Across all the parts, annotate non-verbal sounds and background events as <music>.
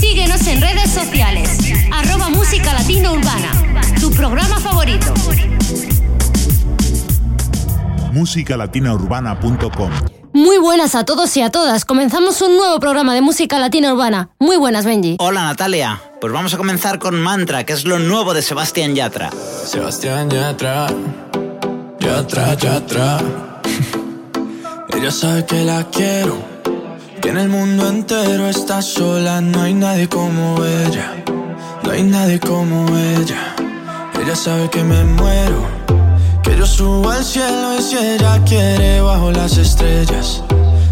Síguenos en redes sociales. Arroba Música Latino Urbana. Tu programa favorito. Musicalatinaurbana.com muy buenas a todos y a todas. Comenzamos un nuevo programa de música latina urbana. Muy buenas, Benji. Hola, Natalia. Pues vamos a comenzar con Mantra, que es lo nuevo de Sebastián Yatra. Sebastián Yatra, Yatra, Yatra. <laughs> Ella sabe que la quiero tiene el mundo entero, está sola, no hay nadie como ella. No hay nadie como ella. Ella sabe que me muero, que yo subo al cielo y si ella quiere bajo las estrellas.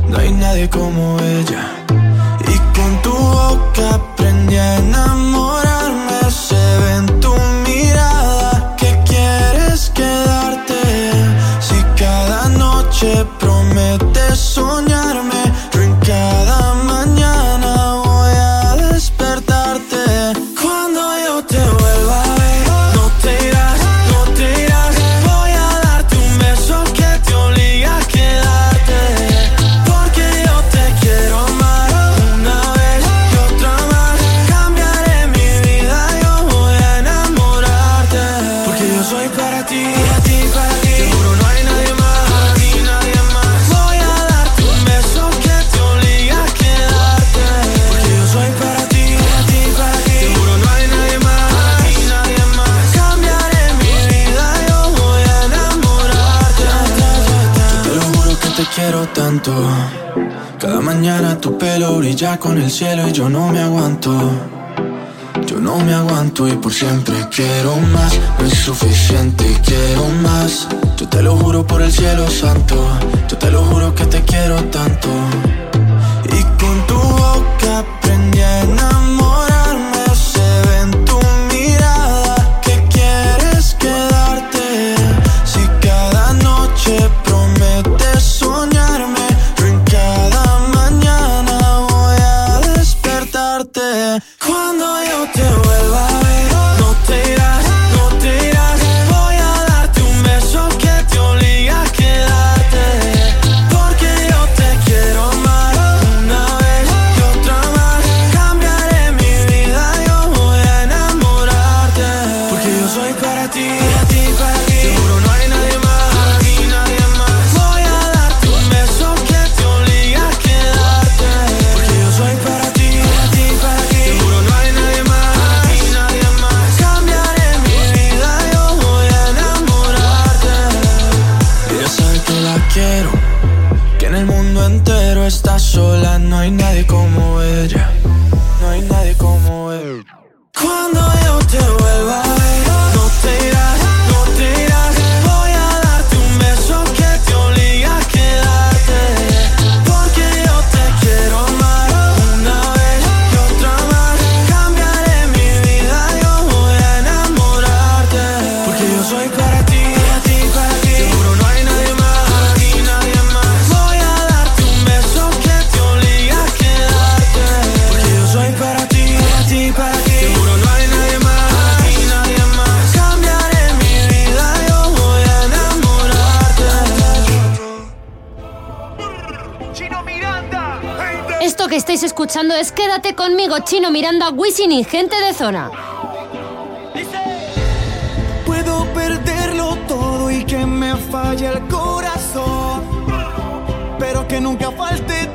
No hay nadie como ella. Y con tu boca aprendí a enamorar. ya con el cielo y yo no me aguanto. Yo no me aguanto y por siempre quiero más, no es suficiente y quiero más. Yo te lo juro por el cielo santo, yo te lo juro que te quiero tanto. Y con tu boca prendí a que estáis escuchando es Quédate conmigo, Chino Miranda, Wisin y gente de zona. Puedo perderlo todo y que me falle el corazón, pero que nunca falte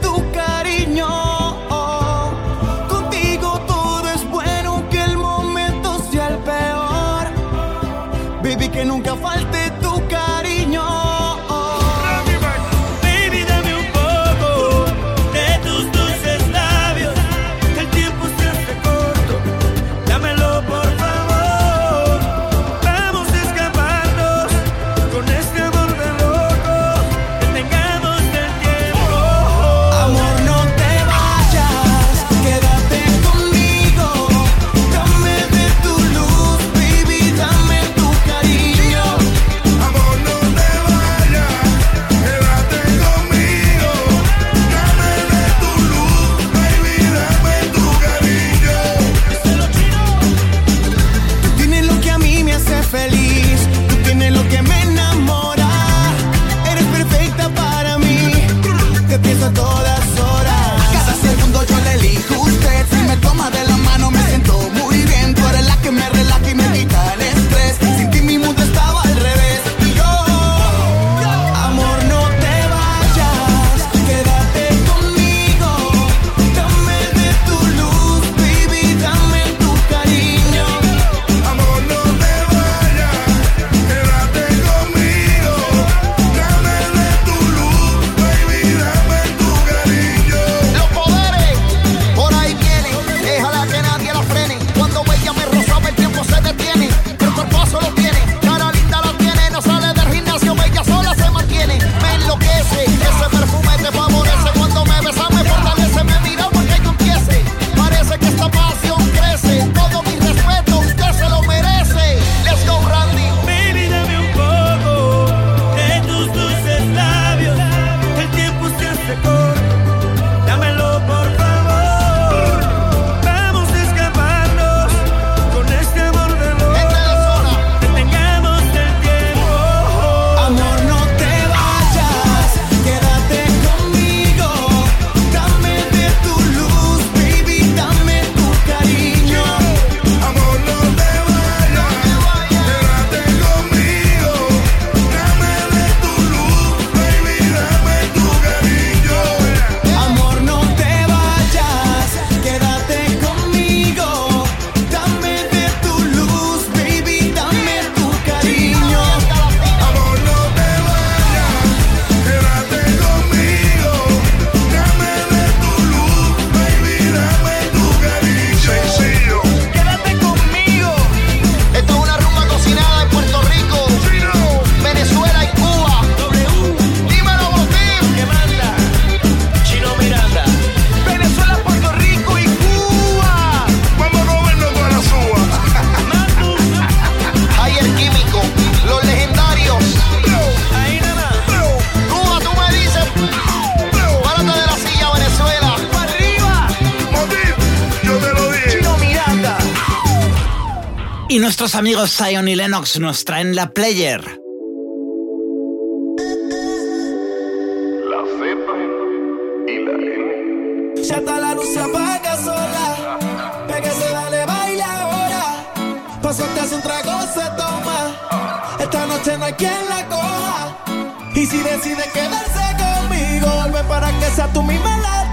Y nuestros amigos Zion y Lennox nos traen la player. La cepa y la N. Ya está la luz se apaga sola. Pega se dale baila ahora. Paso te hace un trago, se toma. Esta noche no hay quien la coja. Y si decide quedarse conmigo, vuelve para que sea tú misma la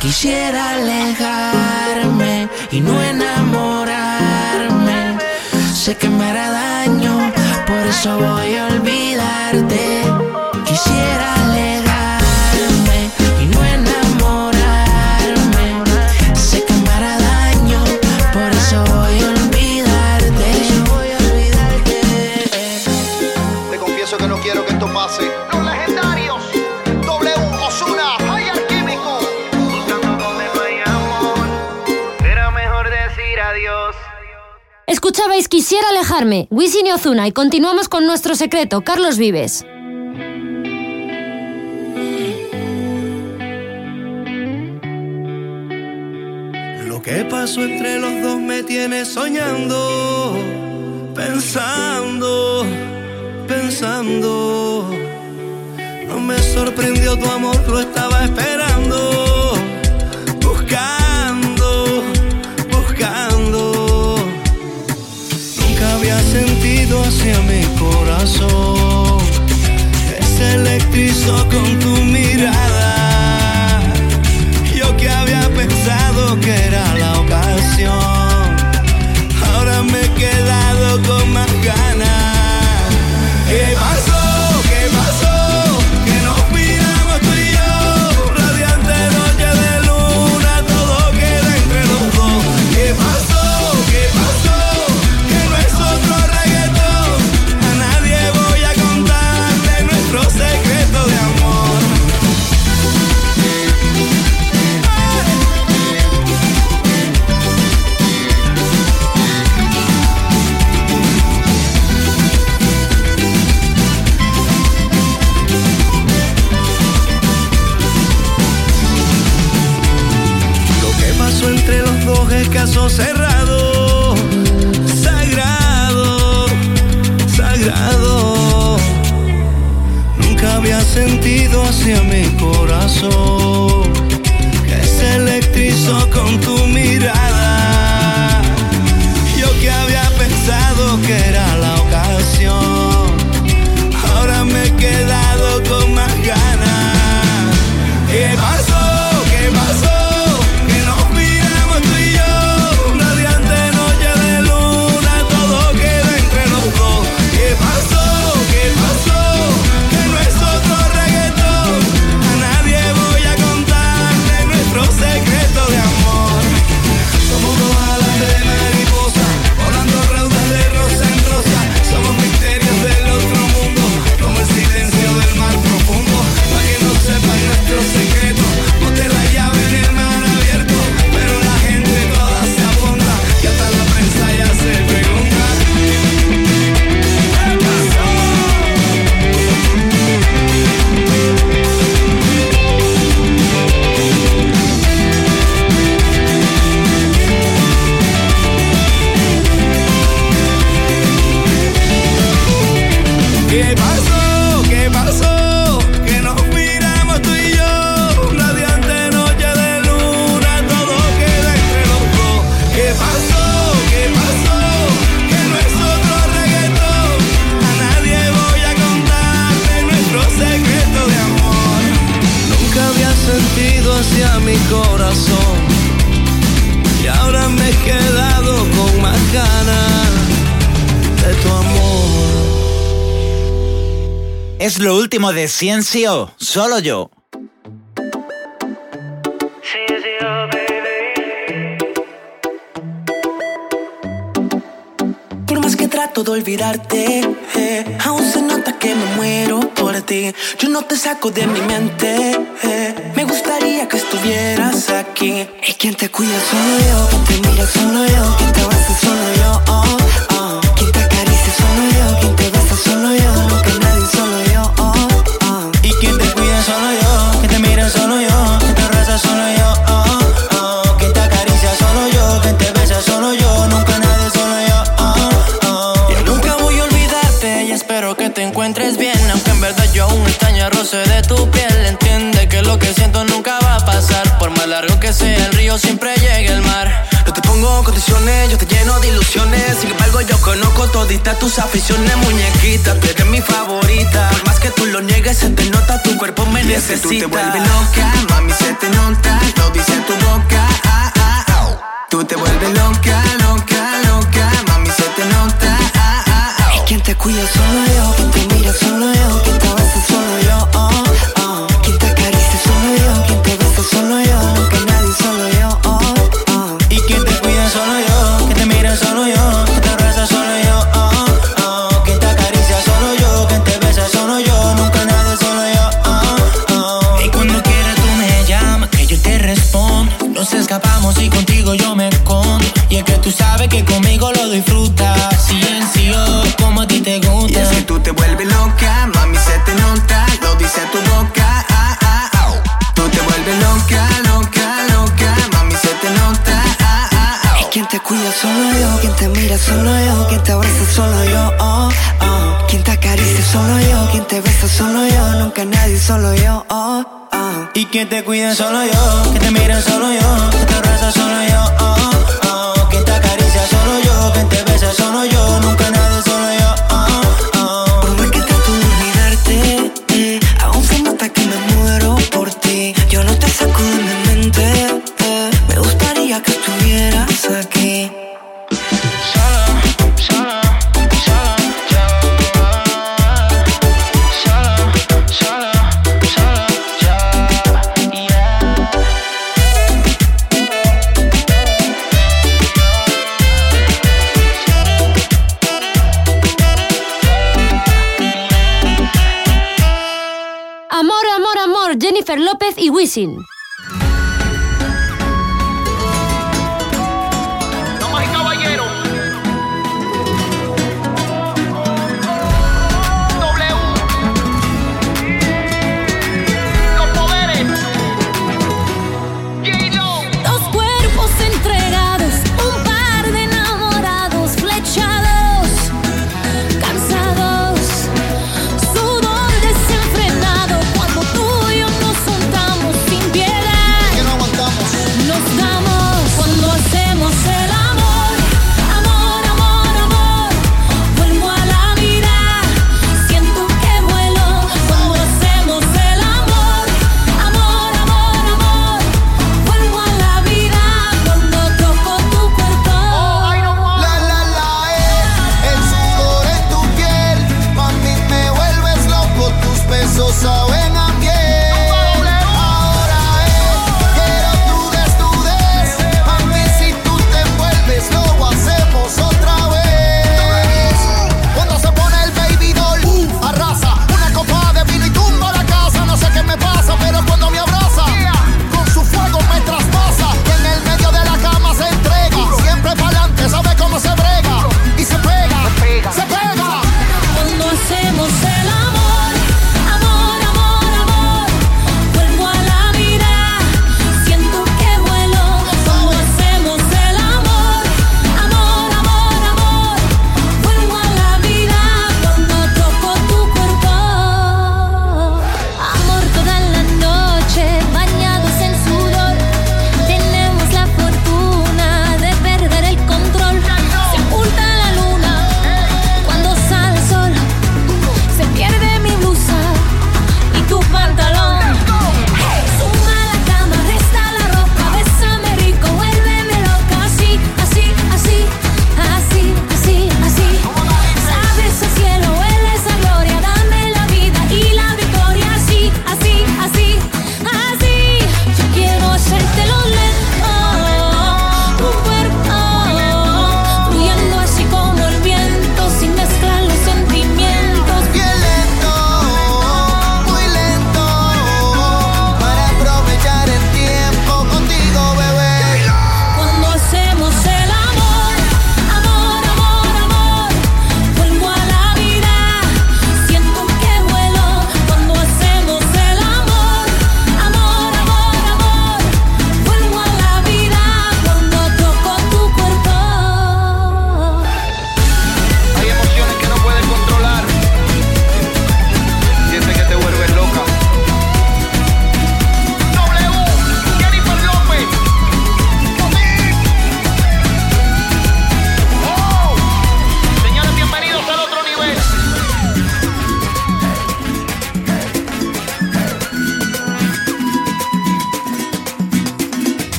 Quisiera alejarme y no enamorarme. Sé que me hará daño, por eso voy a olvidarte. Quisiera alejarme Escuchabais Quisiera alejarme, Wisin y Ozuna, y continuamos con nuestro secreto, Carlos Vives. Lo que pasó entre los dos me tiene soñando, pensando, pensando. No me sorprendió tu amor, lo estaba esperando, hacia mi corazón, se electrizó con tu mirada. Cerrado, sagrado, sagrado. Nunca había sentido hacia mi corazón que se electrizó con tu mirada. Lo último de Ciencio, solo yo. Por más que trato de olvidarte, eh, aún se nota que me muero por ti. Yo no te saco de mi mente. eh, me gustaría que estuvieras aquí. Y quien te cuida solo yo, quien te mira solo yo, quien te abraza pequeño roce de tu piel. Entiende que lo que siento nunca va a pasar. Por más largo que sea el río, siempre llega el mar. No te pongo condiciones, yo te lleno de ilusiones. Sin embargo, yo conozco toditas tus aficiones, muñequita. Tú eres mi favorita. Por más que tú lo niegues, se te nota, tu cuerpo me y necesita. Es que tú te vuelves loca, mami, se te nota. Lo dice tu boca, ah, ah, ah. Tú te vuelves loca, loca, loca. Mami, se te nota, ah, ah. Quien te cuida solo yo, quien te mira solo yo, quien te te vuelve loca, mami se te nota, lo dice tu boca, ah, ah, ah. Tú te vuelves loca, loca, loca, mami se te nota, ah, ah, ah. Quien te cuida solo yo, quien te mira solo yo, quien te abraza solo yo, oh, oh. Quien te acaricia solo yo, quien te besa solo yo, nunca nadie solo yo, oh, oh. Y quien te cuida solo yo, quien te mira solo yo, quien te abraza solo yo, oh, oh. Quien te acaricia solo yo, quien te besa solo yo, nunca nadie Amor, amor, amor, Jennifer López y Wisin.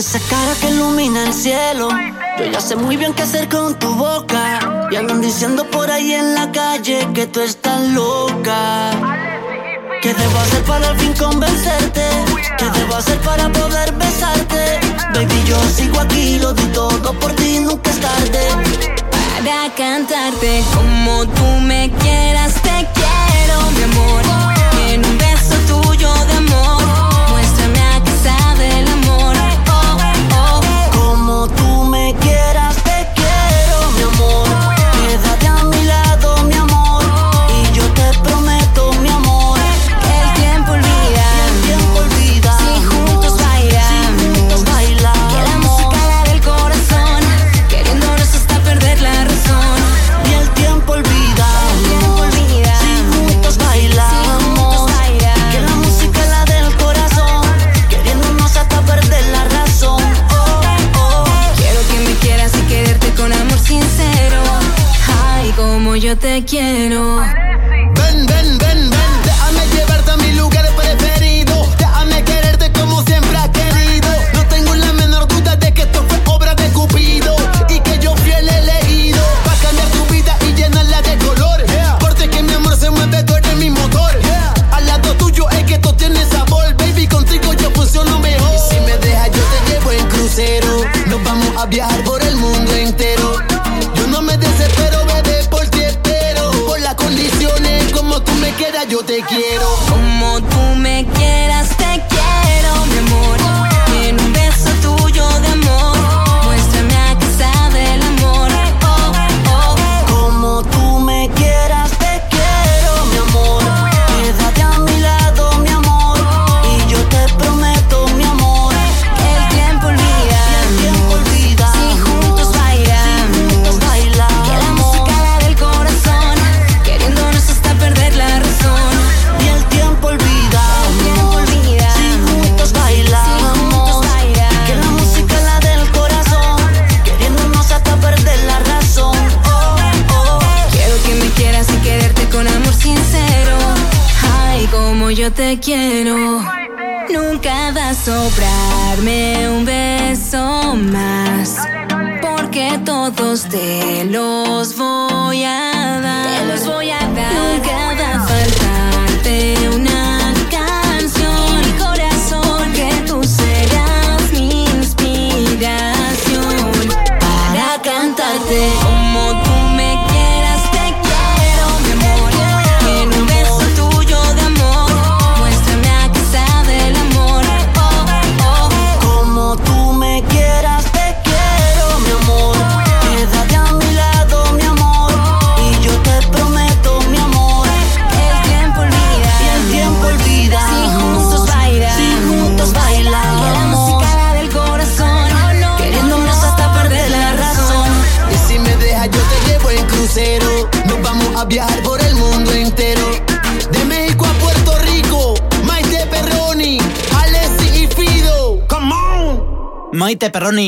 in a.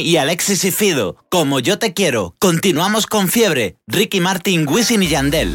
Y Alexis y Fido. Como yo te quiero. Continuamos con Fiebre, Ricky Martin, Wisin y Yandel.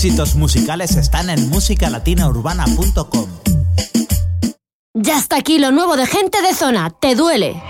éxitos musicales están en musicalatinaurbana.com. Ya está aquí lo nuevo de gente de zona, te duele.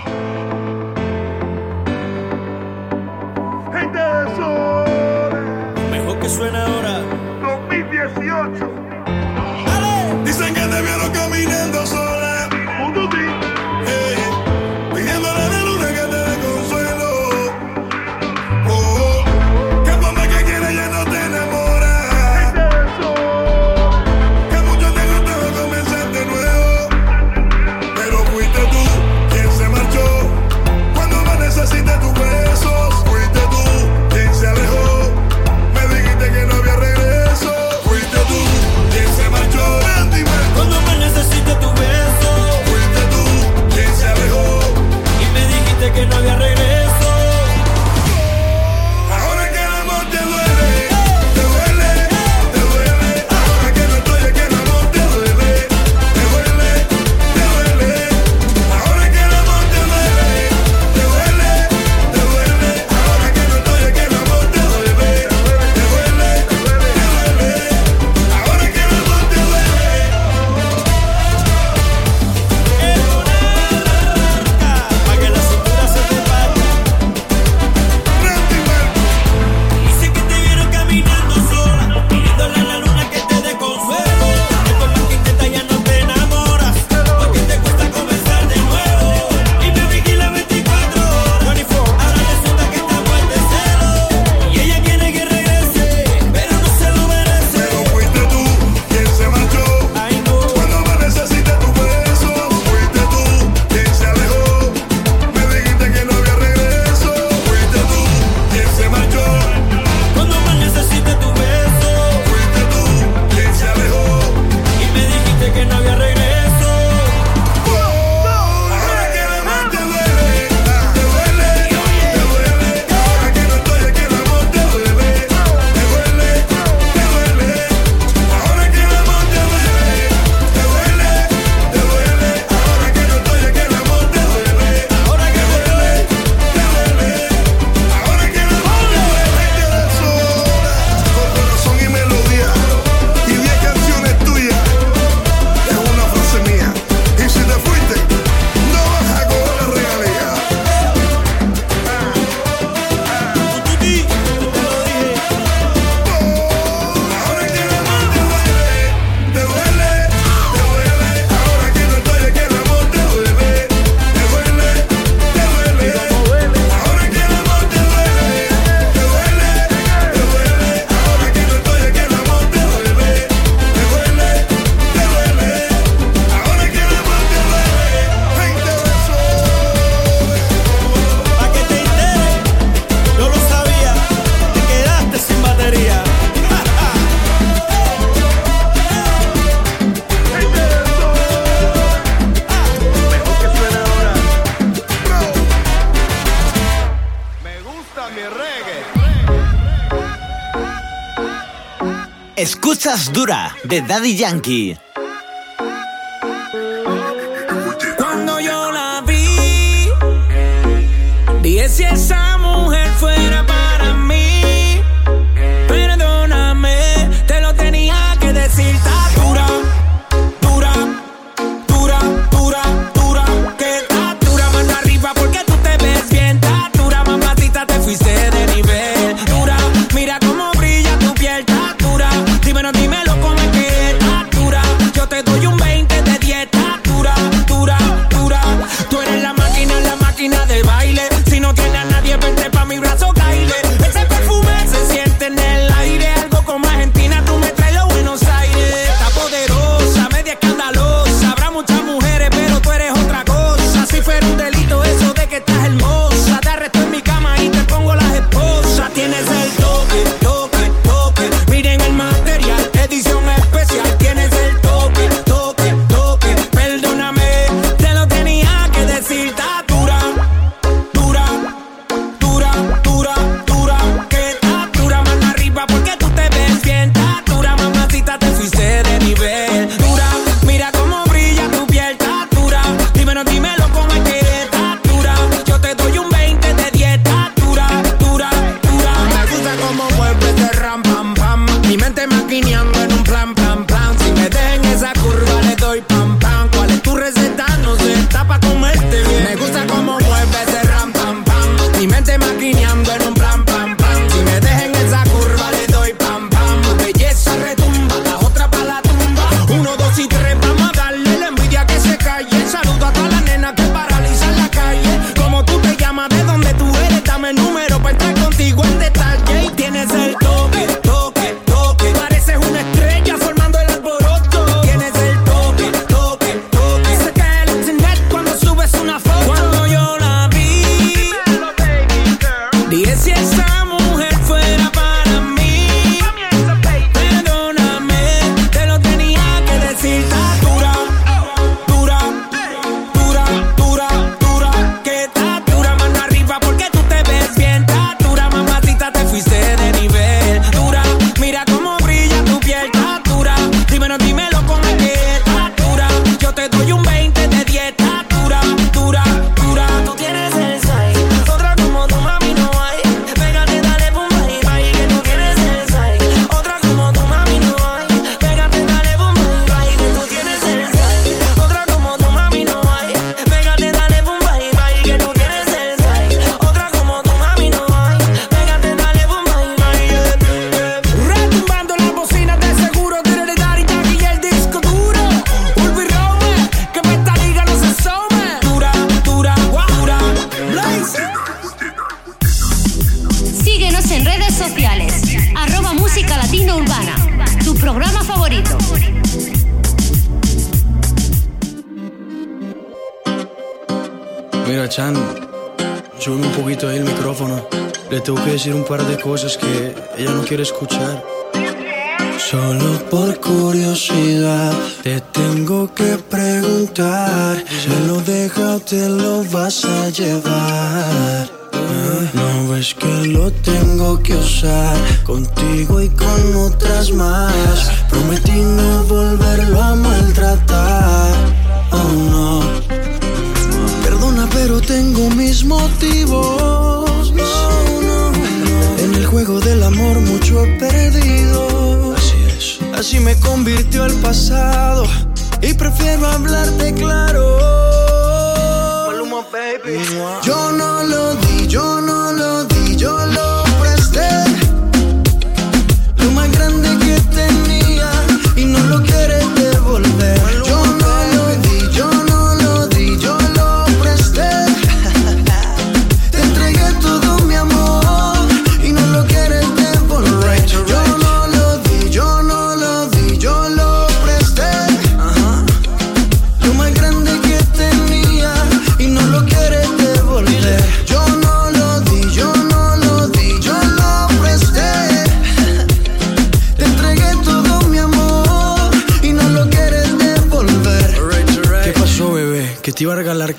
más dura de Daddy Yankee.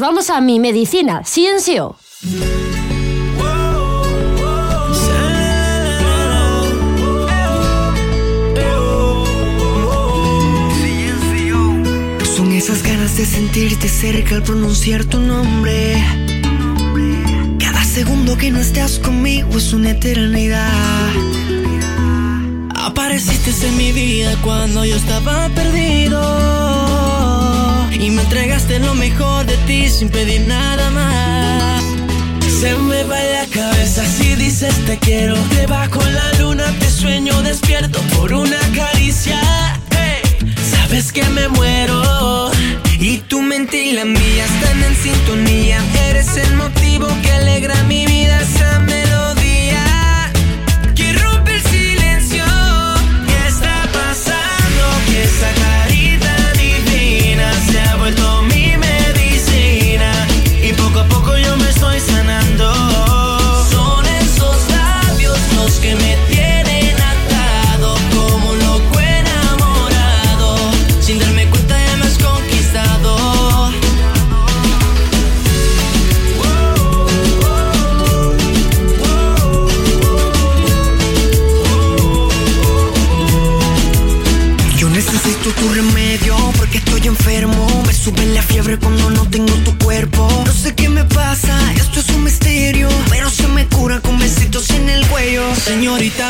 Pues vamos a mi medicina, Ciencio. Son esas ganas de sentirte cerca al pronunciar tu nombre. Cada segundo que no estás conmigo es una eternidad. Apareciste en mi vida cuando yo estaba perdido y me entregaste lo mejor de ti sin pedir nada más. Se me va la cabeza si dices te quiero. Debajo la luna te sueño despierto por una caricia. Sabes que me muero. Y tu mente y la mía están en sintonía. Eres el motivo que alegra mi vida, tu remedio porque estoy enfermo. Me sube la fiebre cuando no tengo tu cuerpo. No sé qué me pasa, esto es un misterio. Pero se me cura con besitos en el cuello. Señorita,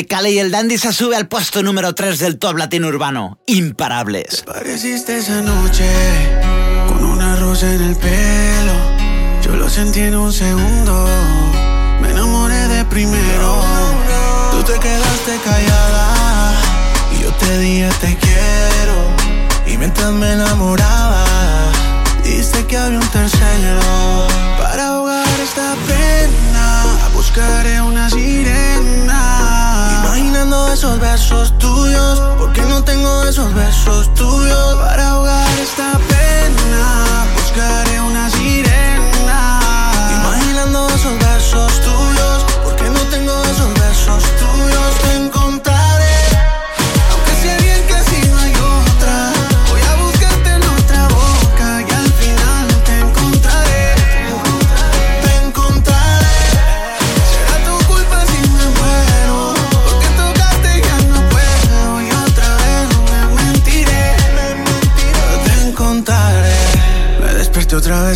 Y el Dandy se sube al puesto número 3 del top latino urbano. Imparables. Pareciste esa noche con una rosa en el pelo. Yo lo sentí en un segundo. Me enamoré de primero. Tú te quedaste callada y yo te dije te quiero. Y mientras me enamoraba, dijiste que había un tercero. Para ahogar esta pena, buscaré una sirena. Imaginando esos besos tuyos, porque no tengo esos besos tuyos. Para ahogar esta pena, buscaré una sirena. Imaginando esos besos tuyos, porque no tengo esos besos tuyos.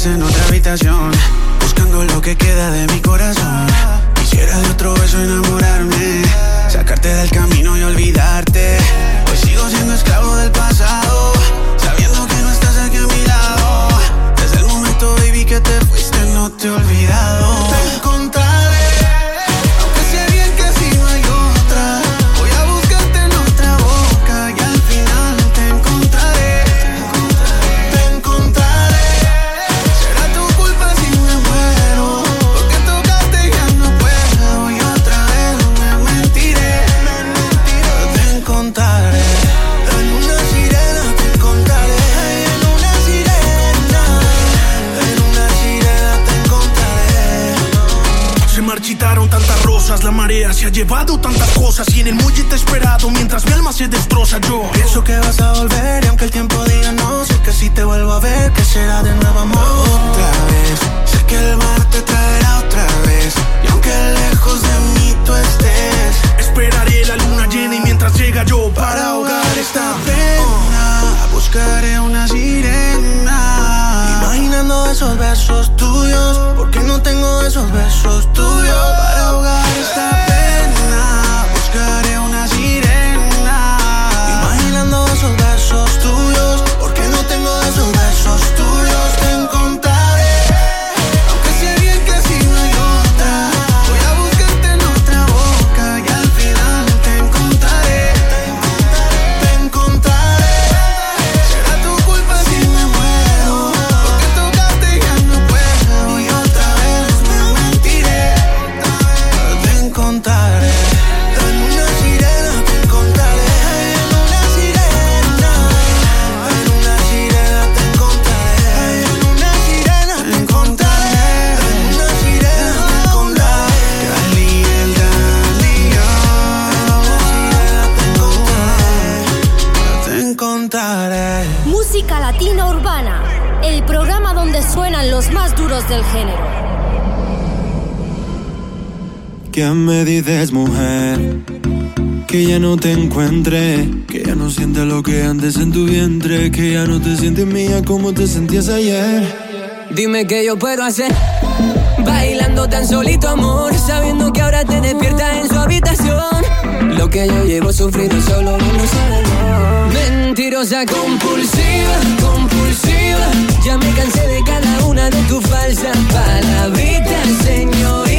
En otra habitación. Buscando lo que queda de mi corazón. Quisiera de otro beso enamorarme. Sacarte del camino y olvidarte. Hoy sigo siendo esclavo del pasado. Sabiendo que no estás aquí a mi lado. Desde el momento, baby, que te fuiste, no te he olvidado. Tantas cosas y en el muelle te esperado mientras mi alma se destroza yo. Pienso que vas a volver ya no te encuentre, que ya no sientes lo que antes en tu vientre, que ya no te sientes mía como te sentías ayer. Dime qué yo puedo hacer. Bailando tan solito, amor. Sabiendo que ahora te despiertas en su habitación. Lo que yo llevo sufrido solo uno sabe. Mentirosa, compulsiva, compulsiva. Ya me cansé de cada una de tus falsas palabritas, señorita.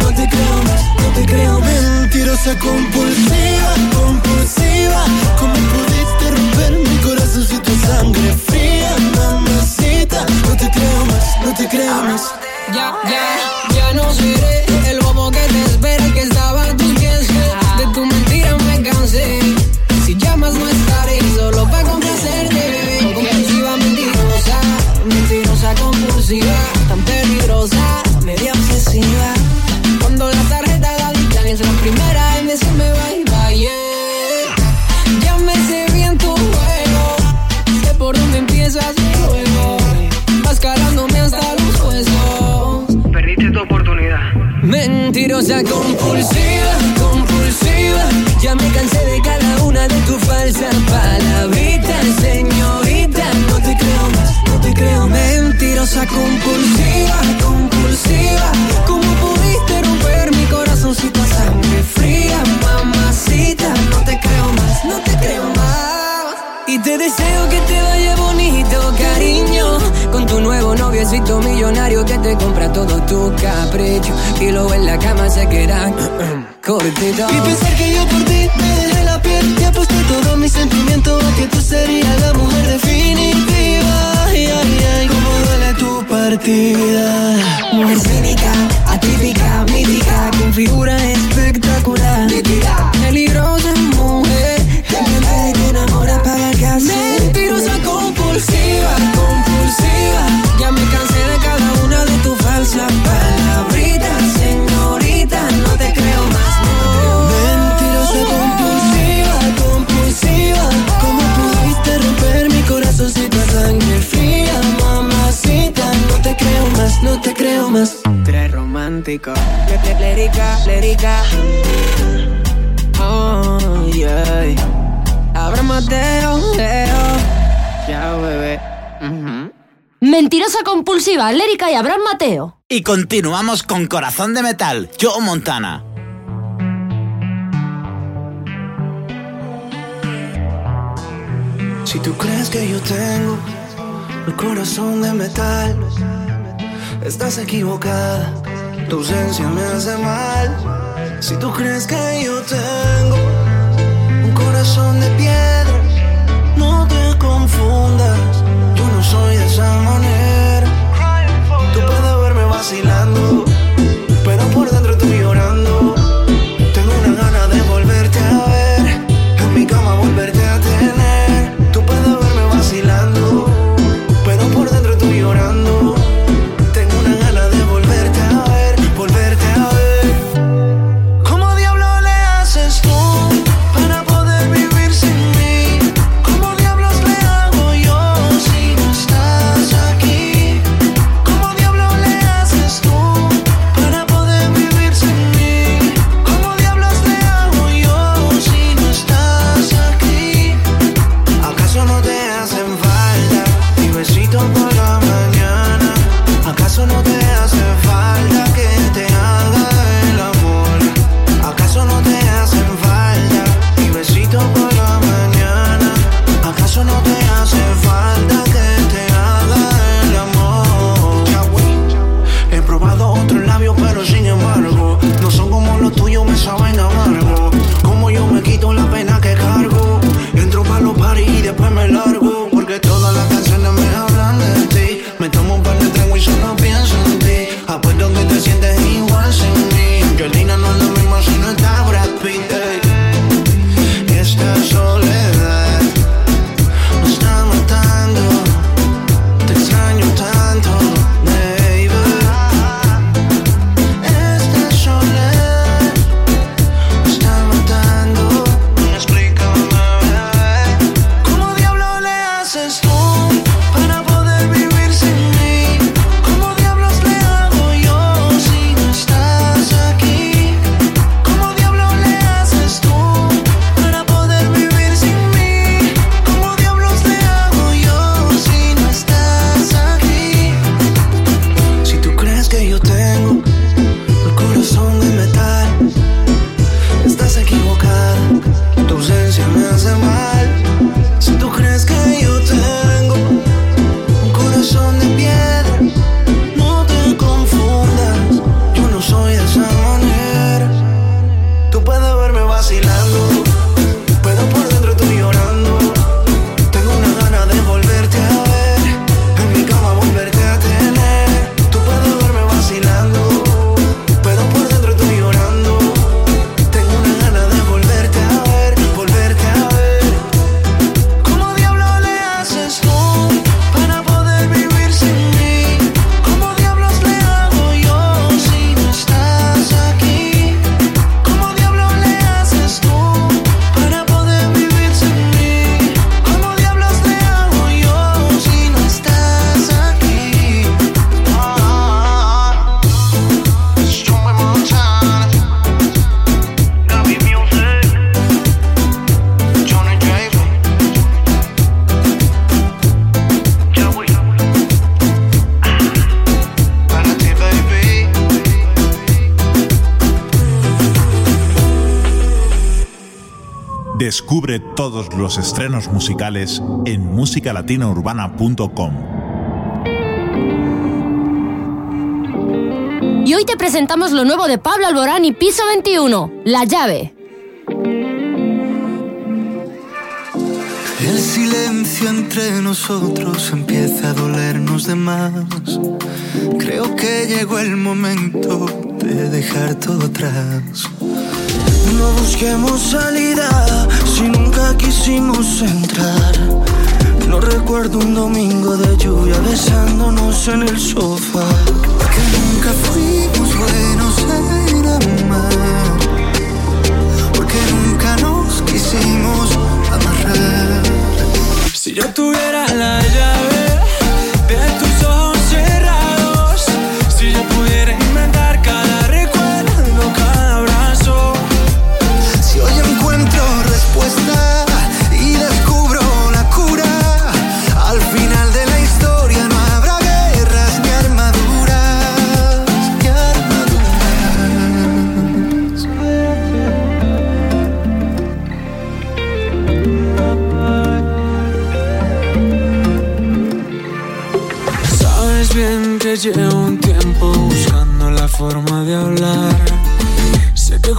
No te creo más, no te creo. Mentirosa compulsiva, compulsiva. ¿Cómo pudiste romper mi corazón si tu sangre fría, mamacita? No te creo más, no te creo más. Ya, ya, ya no seré el bobo que te espera que estaba a tus pies. De tu mentira me cansé. Si llamas no estaré solo para complacerte. Compulsiva, mentirosa, mentirosa, compulsiva, primera en decirme bye bye. yeah. Ya me sé bien tu juego, sé por dónde empiezas luego vas calándome hasta los huesos. Perdiste tu oportunidad. Mentirosa compulsiva, compulsiva. Ya me cansé de cada una de tus falsas palabritas, señorita. No te creo más, no te creo más. Mentirosa compulsiva, compulsiva. ¿Cómo pudiste romper deseo que te vaya bonito, cariño. Con tu nuevo noviecito millonario que te compra todo tu capricho. Y luego en la cama se queda <clears throat> cortito. Y pensar que yo por ti me dejé la piel y aposté todo mi sentimiento a que tú serías la mujer definitiva. Ay, ay, ay, cómo duele tu partida. Mujer cínica, atípica, mítica, con figura espectacular. Nítida, peligrosa mujer, te Mentirosa, compulsiva, compulsiva. Ya me cansé de cada una de tus falsas palabritas, señorita. No te creo más, no. Mentirosa compulsiva, compulsiva. ¿Cómo pudiste romper mi corazoncito a sangre fría, mamacita? No te creo más, no te creo más. Tres romántico. Oh, yeah. Leo. Ya, bebé. Mentirosa compulsiva, Lérica y Abraham Mateo. Y continuamos con Corazón de Metal, Joe Montana. Si tú crees que yo tengo el corazón de metal, estás equivocada. Tu ausencia me hace mal. Si tú crees que yo tengo corazón de piedra, no te confundas. Yo no soy de esa manera. Tú puedes verme vacilando, los estrenos musicales en musicalatinaurbana.com. Y hoy te presentamos lo nuevo de Pablo Alborán y Piso 21, La llave. El silencio entre nosotros empieza a dolernos de más. Creo que llegó el momento de dejar todo atrás. No busquemos salida si quisimos entrar. No recuerdo un domingo de lluvia besándonos en el sofá. Que nunca fuimos buenos en amar. Porque nunca nos quisimos amarrar. Si yo tuviera la llave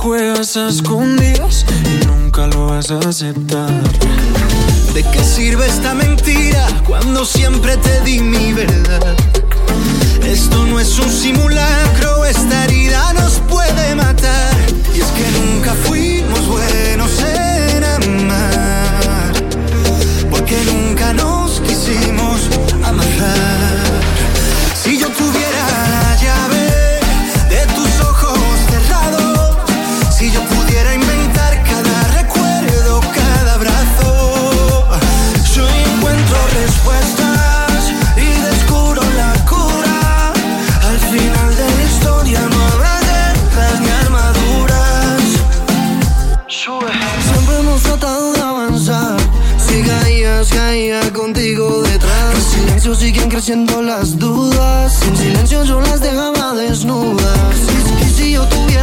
juegas a escondidas y nunca lo vas a aceptar. ¿De qué sirve esta mentira cuando siempre te di mi verdad? Esto no es un simulacro, esta herida nos puede matar. Y es que nunca fuimos buenos en amar, porque nunca nos quisimos amarrar. Silencio siguen creciendo las dudas. En silencio yo las dejaba desnudas. Y si yo tuviera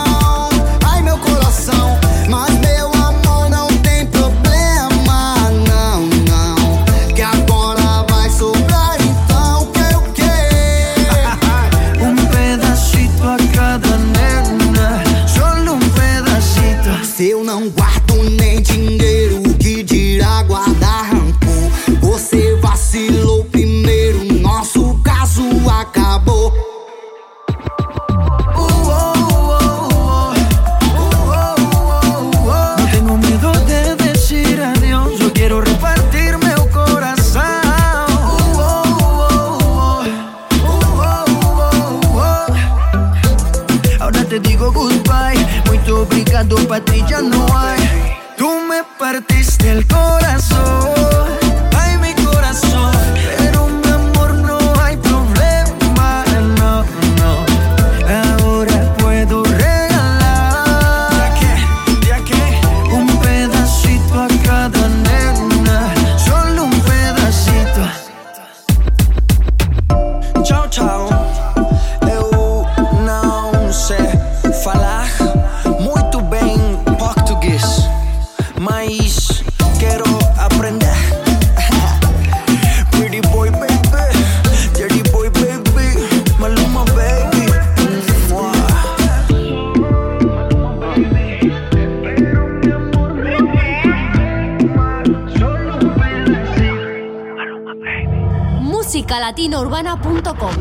musicalatinourbana.com.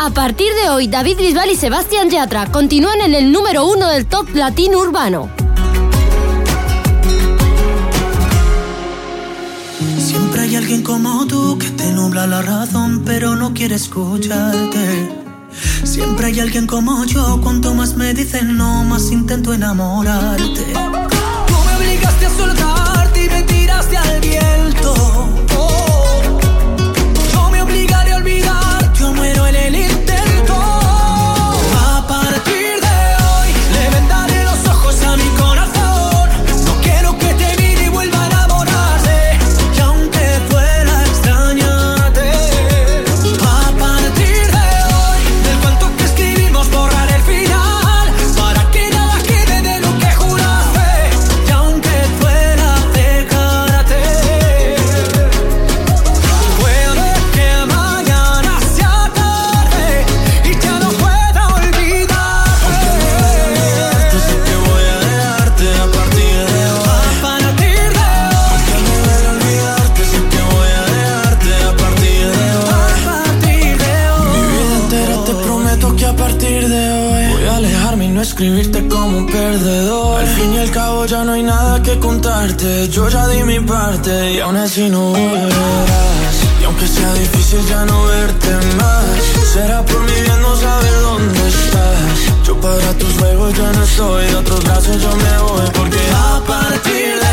A partir de hoy, David Bisbal y Sebastián Yatra continúan en el número uno del top latino urbano. Siempre hay alguien como tú que te nubla la razón, pero no quiere escucharte. Siempre hay alguien como yo, cuanto más me dicen no, más intento enamorarte. Tú me obligaste a soltarte y me tiraste al bien Yo ya di mi parte y aún así no volverás. Y aunque sea difícil ya no verte más, será por mi bien no saber dónde estás. Yo para tus juegos ya no estoy, de otros brazos yo me voy porque a partir de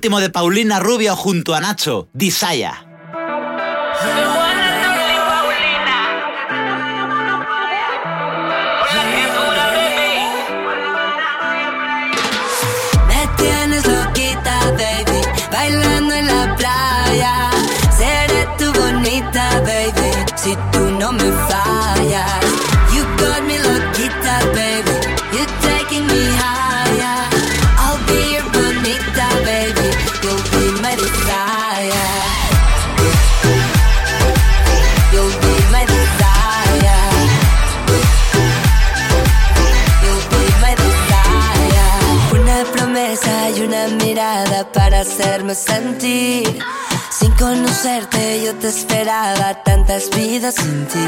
de Paulina Rubio junto a Nacho, Disaya. Me tienes loquita, baby, bailando en la playa. Seré tu bonita, baby, si tú no me fallas. me sentí. Sin conocerte yo te esperaba tantas vidas sin ti.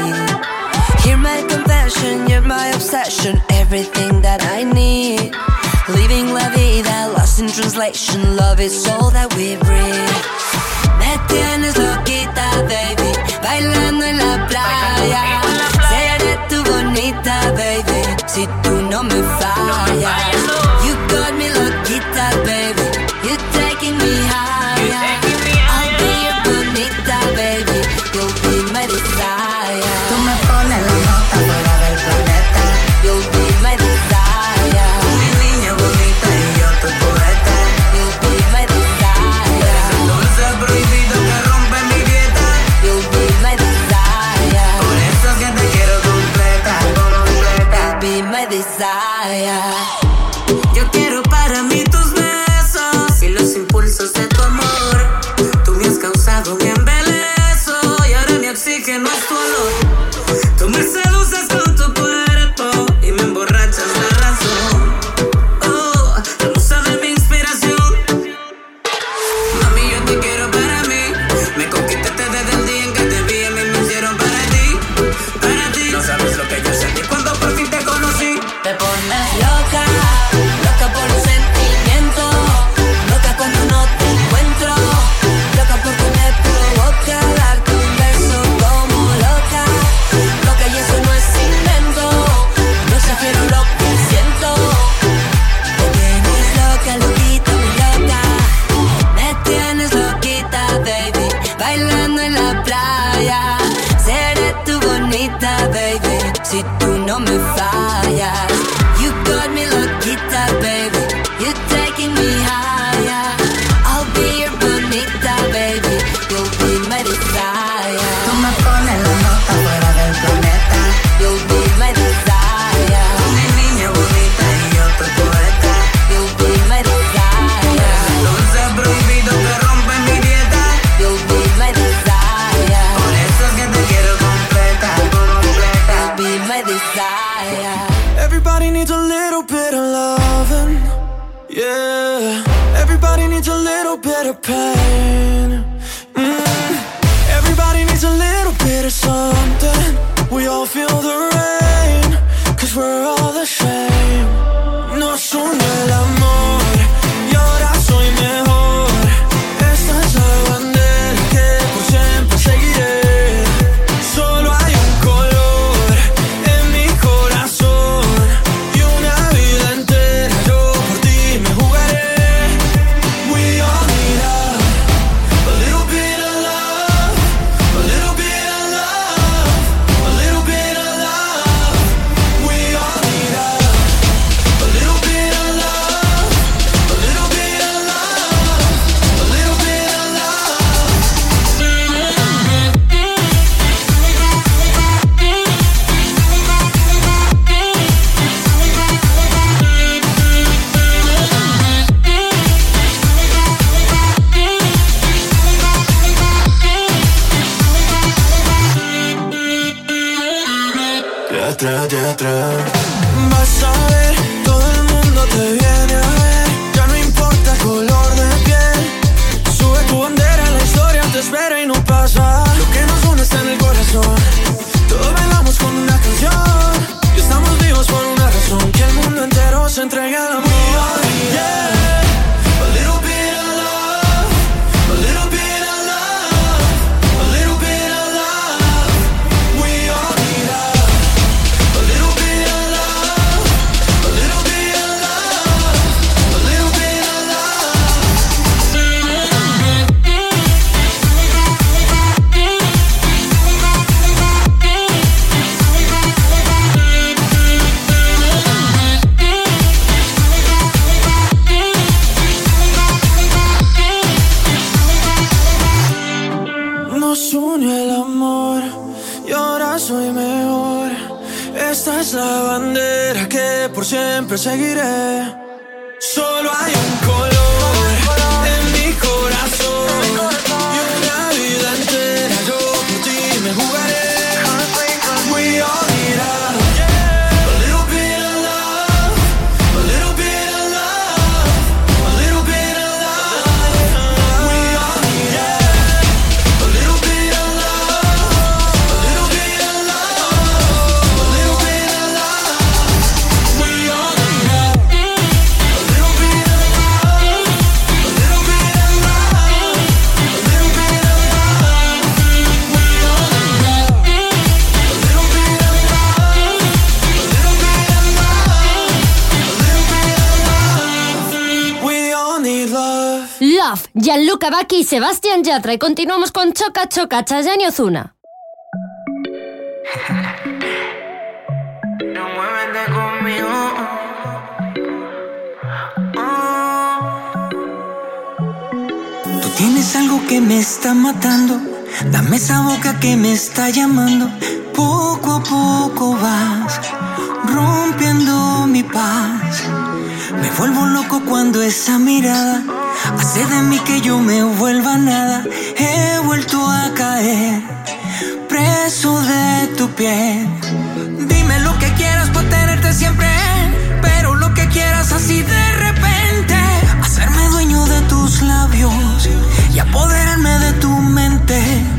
Hear my confession, you're my obsession, everything that I need. Living la vida, lost in translation, love is all that we breathe. Me tienes loquita, baby, bailando en la playa. Seré tu bonita, baby, si tú no me fallas. You got me Y Sebastián Yatra. Y continuamos con Choca Choca, Chayanne y Ozuna. <laughs> Muévete conmigo. Tú tienes algo que me está matando. Dame esa boca que me está llamando. Poco a poco vas rompiendo mi paz. Me vuelvo loco cuando esa mirada hace de mí que yo me vuelva nada. He vuelto a caer preso de tu piel. Dime lo que quieras por tenerte siempre, pero lo que quieras así de repente. Hacerme dueño de tus labios y apoderarme de tu mente.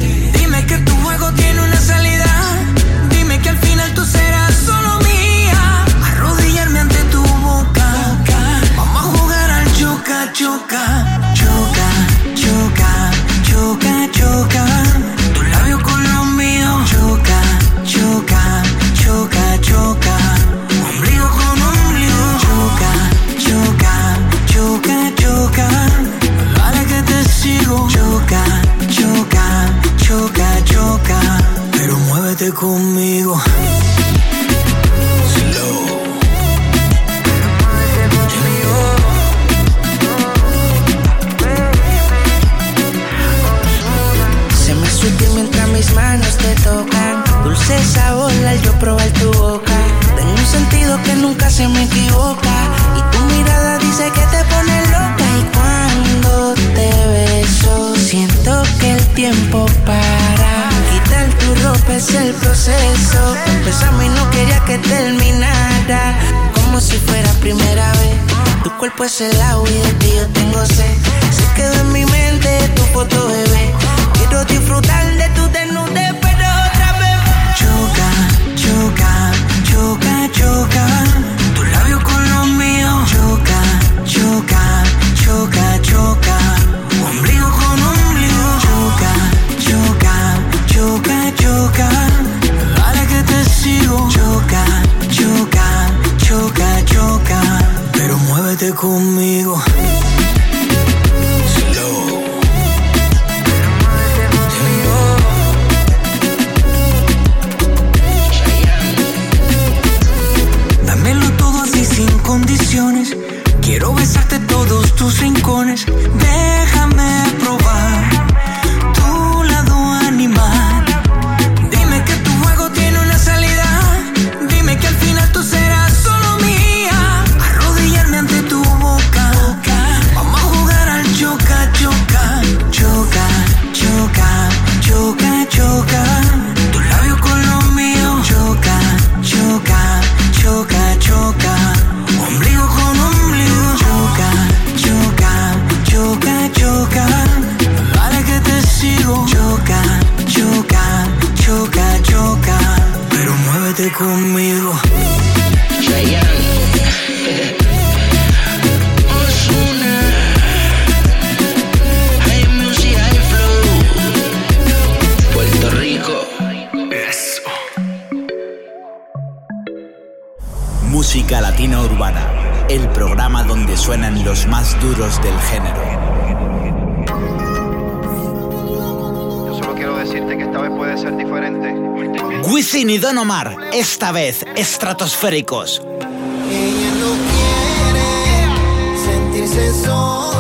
Conmigo. Dulce sabor al yo probar tu boca. Tengo un sentido que nunca se me equivoca. Y tu mirada dice que te pone loca. Y cuando te beso, siento que el tiempo para. Quitar tu ropa es el proceso. Empezamos y no quería que terminara. Como si fuera primera vez. Tu cuerpo es el agua y de ti yo tengo sed. Se quedó en mi mente tu foto, bebé. Quiero disfrutar de tu desnudez, choca, choca. Tu labio con los míos. Choca, choca, choca, choca. Ombligo con ombligo. Choca, choca, choca, choca. Dale que te sigo. Choca, choca, choca, choca. Pero muévete conmigo. Quiero besarte todos tus rincones. Wisin y Don Omar, esta vez estratosféricos. Ella no quiere sentirse sola.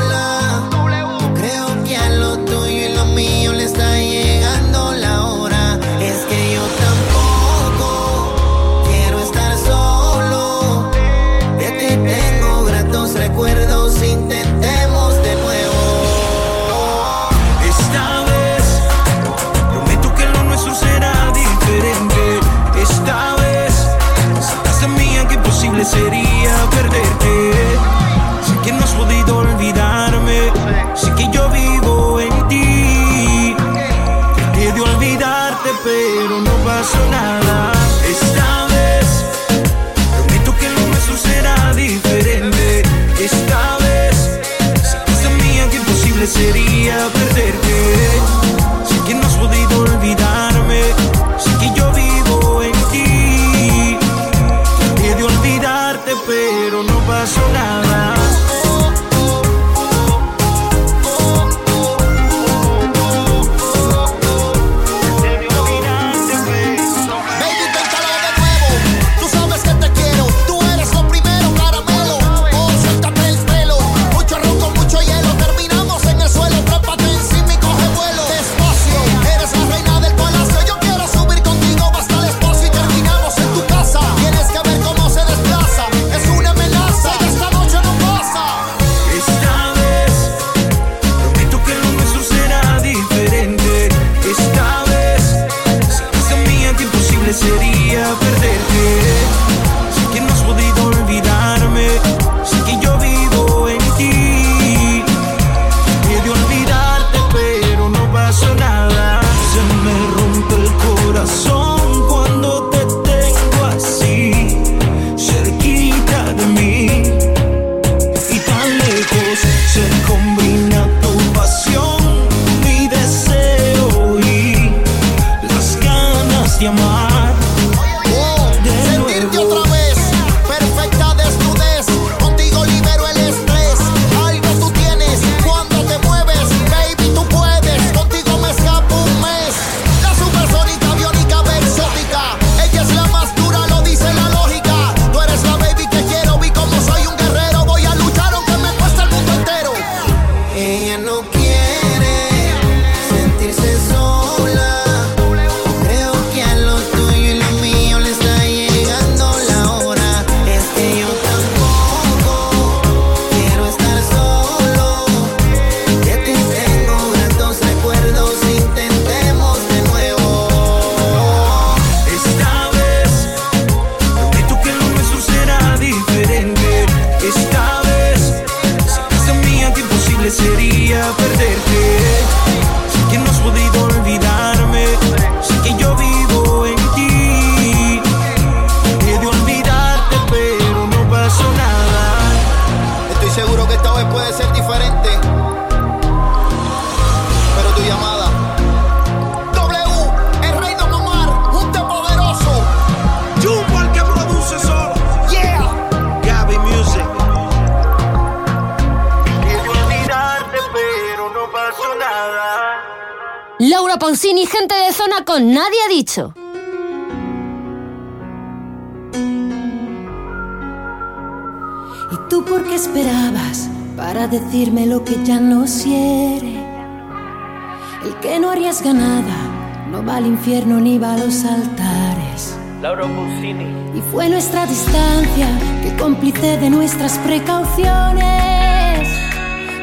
infierno ni va a los altares. Laura Bucini. Y fue nuestra distancia que cómplice de nuestras precauciones,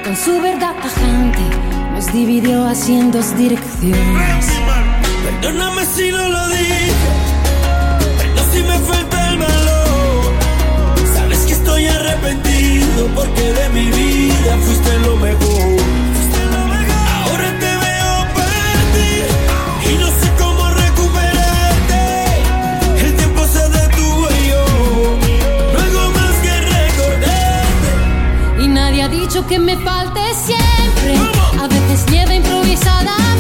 con su verdad tajante, nos dividió así en dos direcciones. Perdóname si no lo dije, pero si me falta el valor. Sabes que estoy arrepentido porque de mi vida fuiste lo mejor. dicho que me falte siempre. A veces nieve improvisada.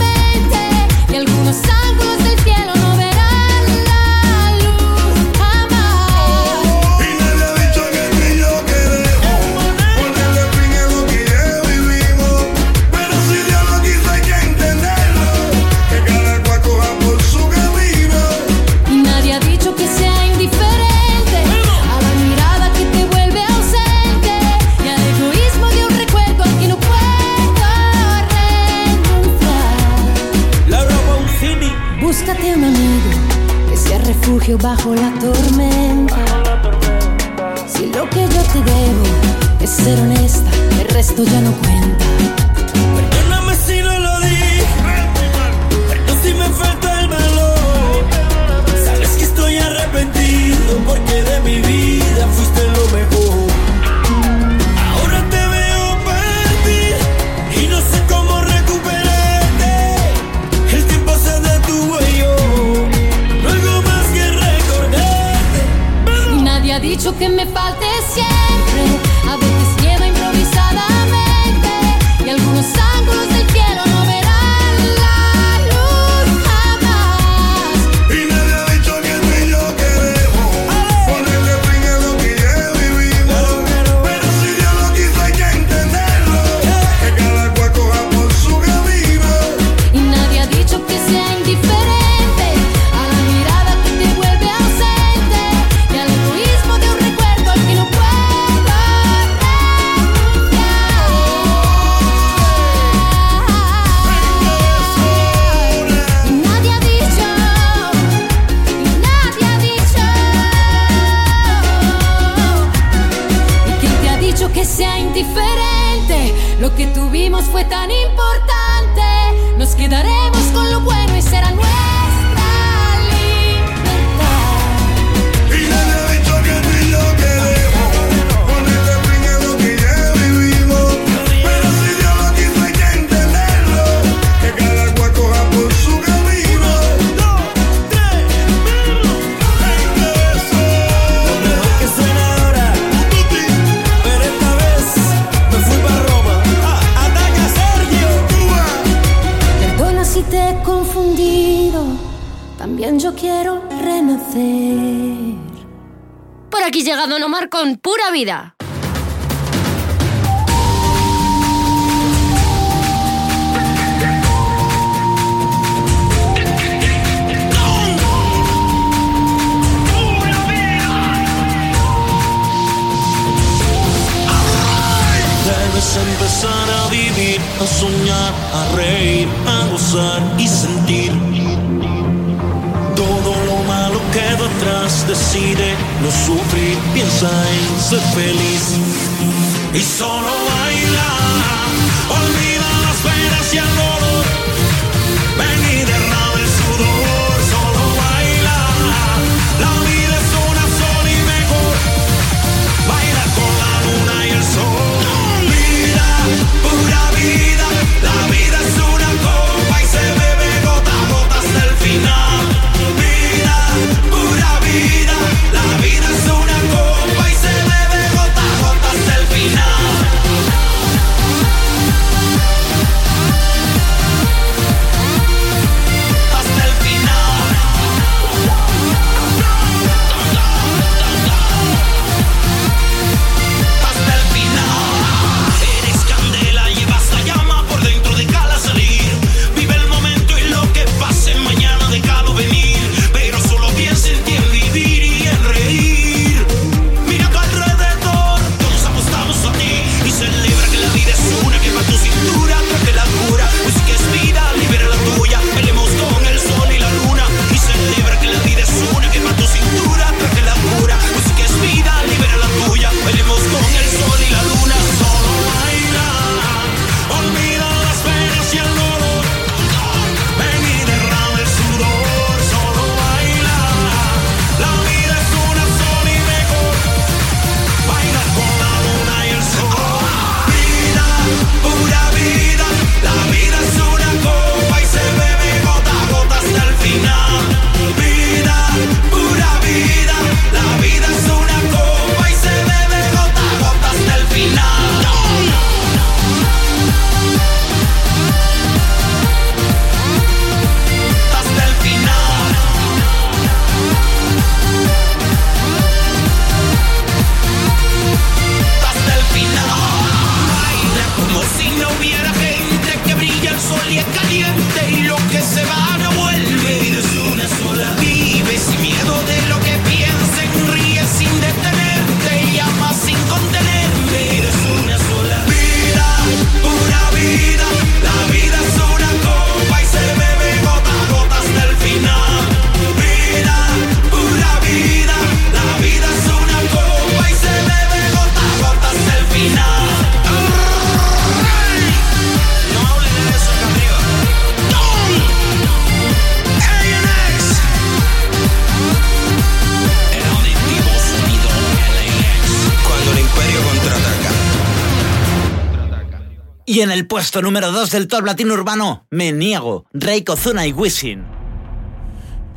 puesto número 2 del top latino urbano, Me Niego, Rey Ozuna y Wisin.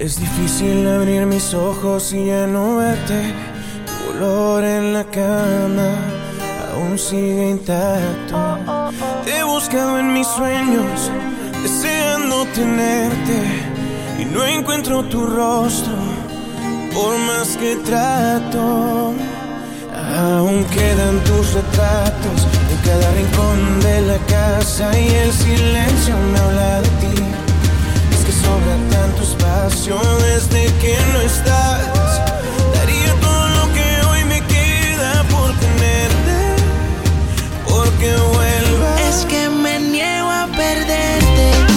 Es difícil abrir mis ojos y ya no verte. Tu olor en la cama aún sigue intacto. Te he buscado en mis sueños, deseando tenerte. Y no encuentro tu rostro, por más que trato. Aún quedan tus retratos en cada rincón de la casa y el silencio me habla de ti. Es que sobra tanto espacio desde que no estás. Daría todo lo que hoy me queda por tenerte, porque vuelvas. Es que me niego a perderte.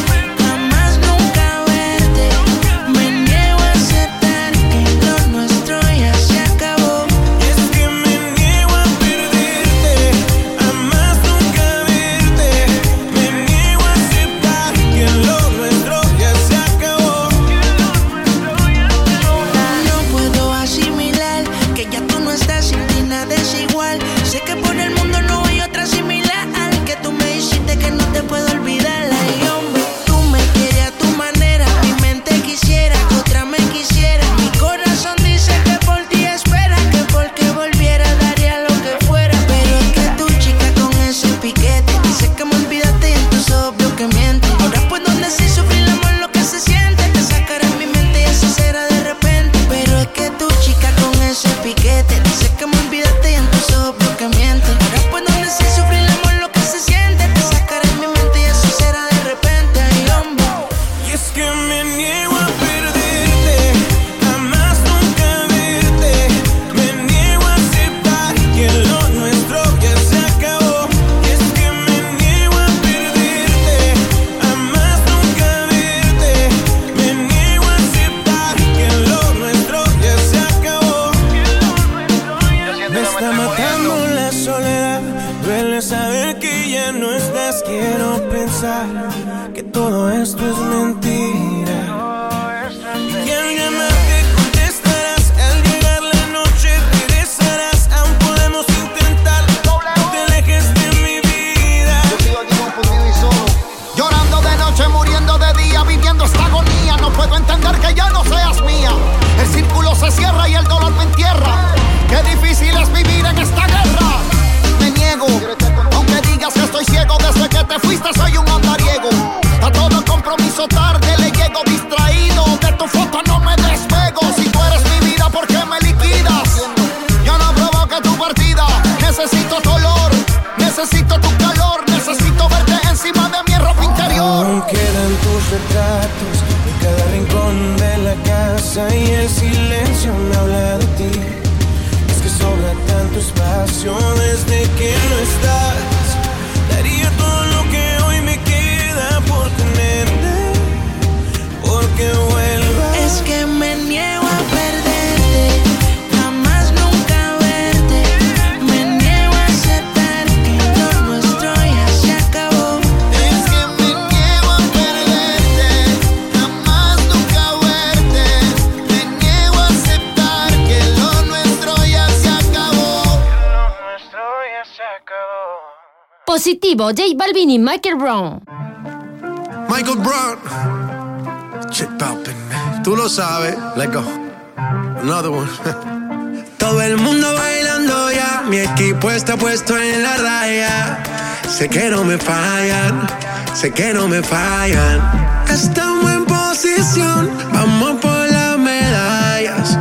<laughs> Todo el mundo bailando ya, mi equipo está puesto en la raya. Sé que no me fallan, sé que no me fallan. Estamos en posición, vamos por las medallas.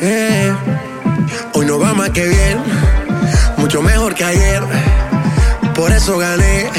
Eh. Hoy no va más que bien, mucho mejor que ayer. Por eso gané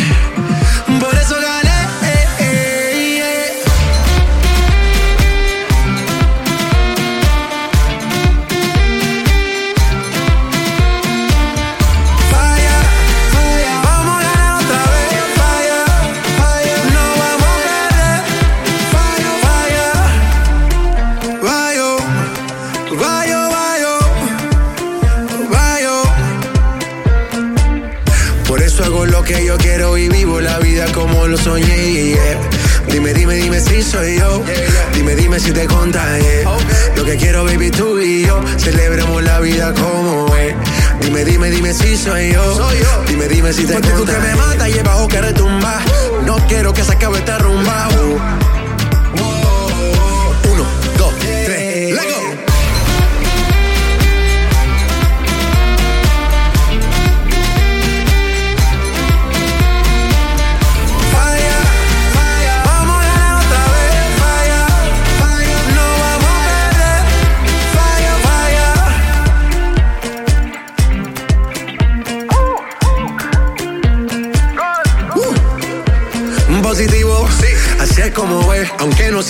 necesite Porque tú que me mata y el bajo que retumba. No quiero que se acabe esta ruta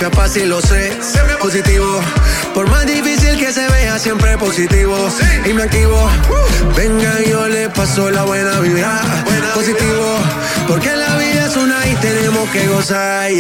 sea fácil, lo sé. Positivo, por más difícil que se vea, siempre positivo. Y me activo, venga, yo le paso la buena vibra. Positivo, porque la vida es una y tenemos que gozar.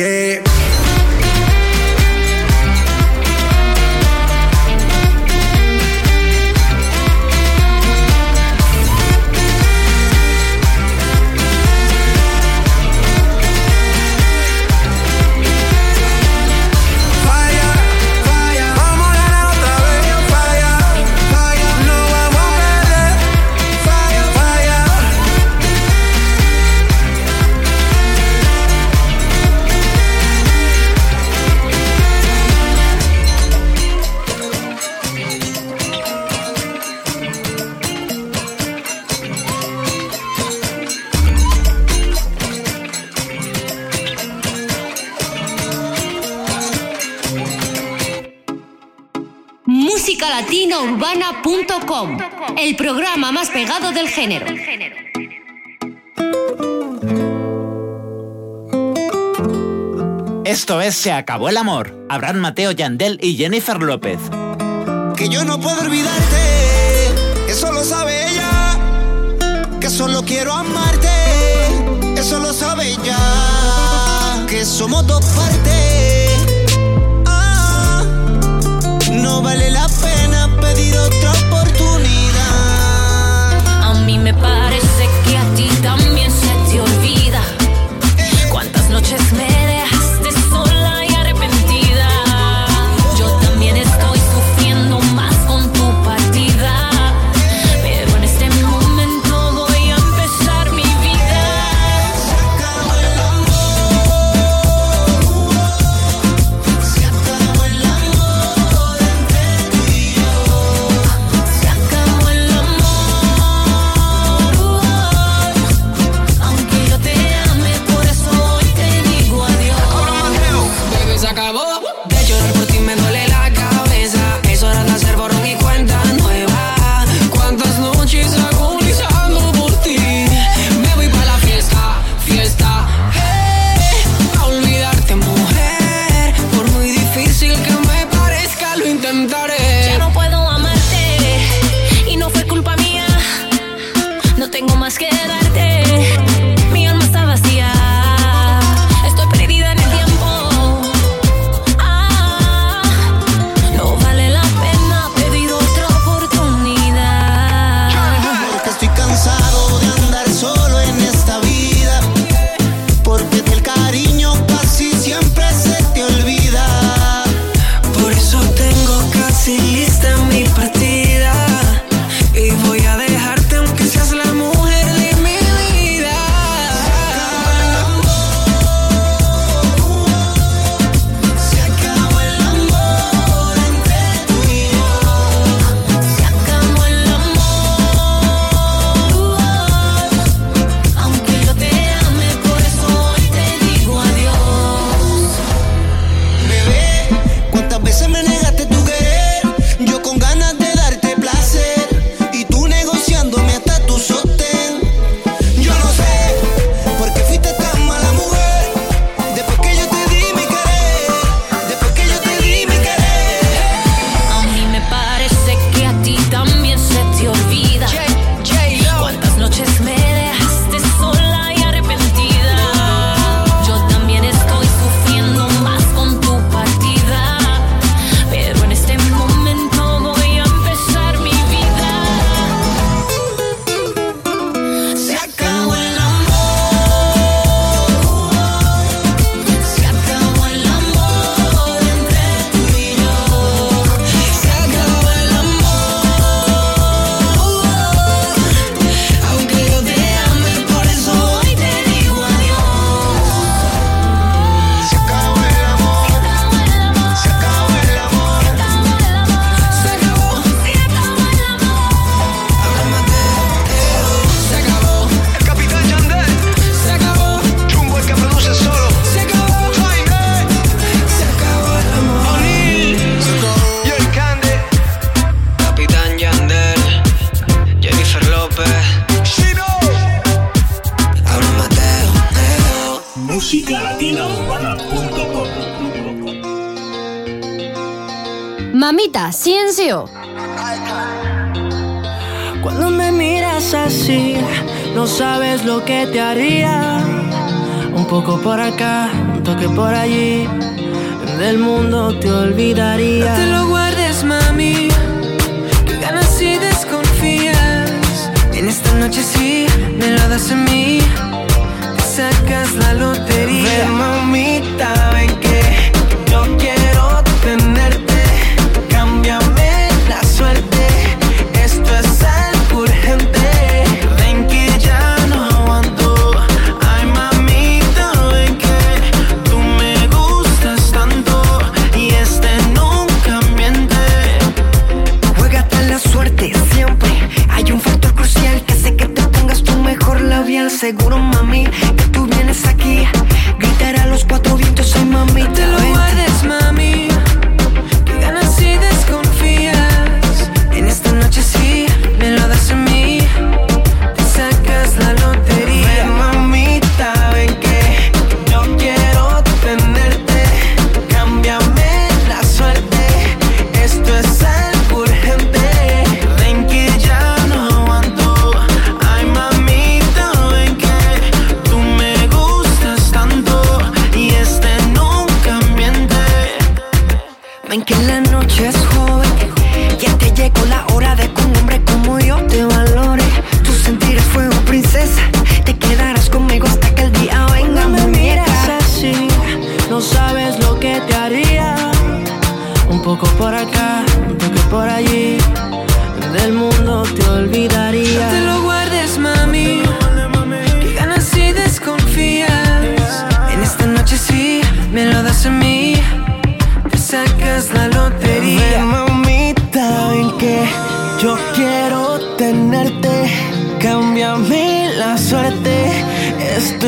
El programa más pegado del género. Esto es Se acabó el amor. Abraham Mateo Yandel y Jennifer López. Que yo no puedo olvidarte, eso lo sabe ella. Que solo quiero amarte, eso lo sabe ella. Que somos dos partes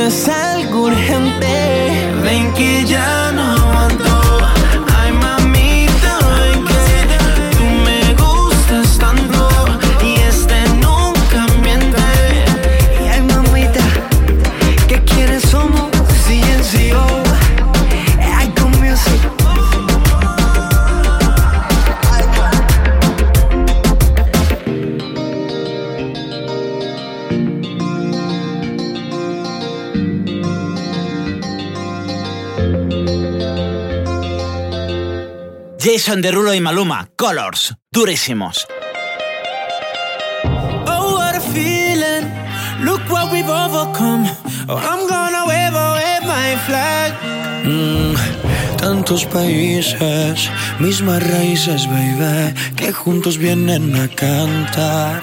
innocent son Derulo y Maluma, Colors, durísimos. Oh, what a feeling, look what we've overcome. Oh, I'm gonna wave, wave my flag. Mm, tantos países, mismas raíces, baby, que juntos vienen a cantar.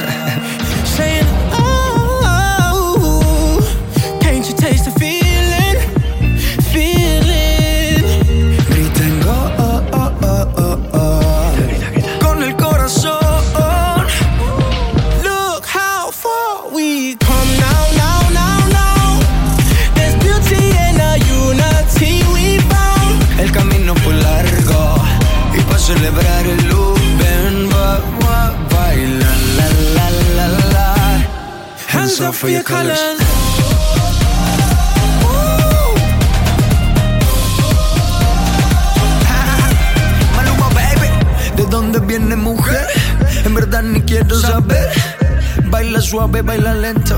for your colors. Maluma, ¿de dónde viene mujer? En verdad ni quiero saber. Baila suave, baila lento.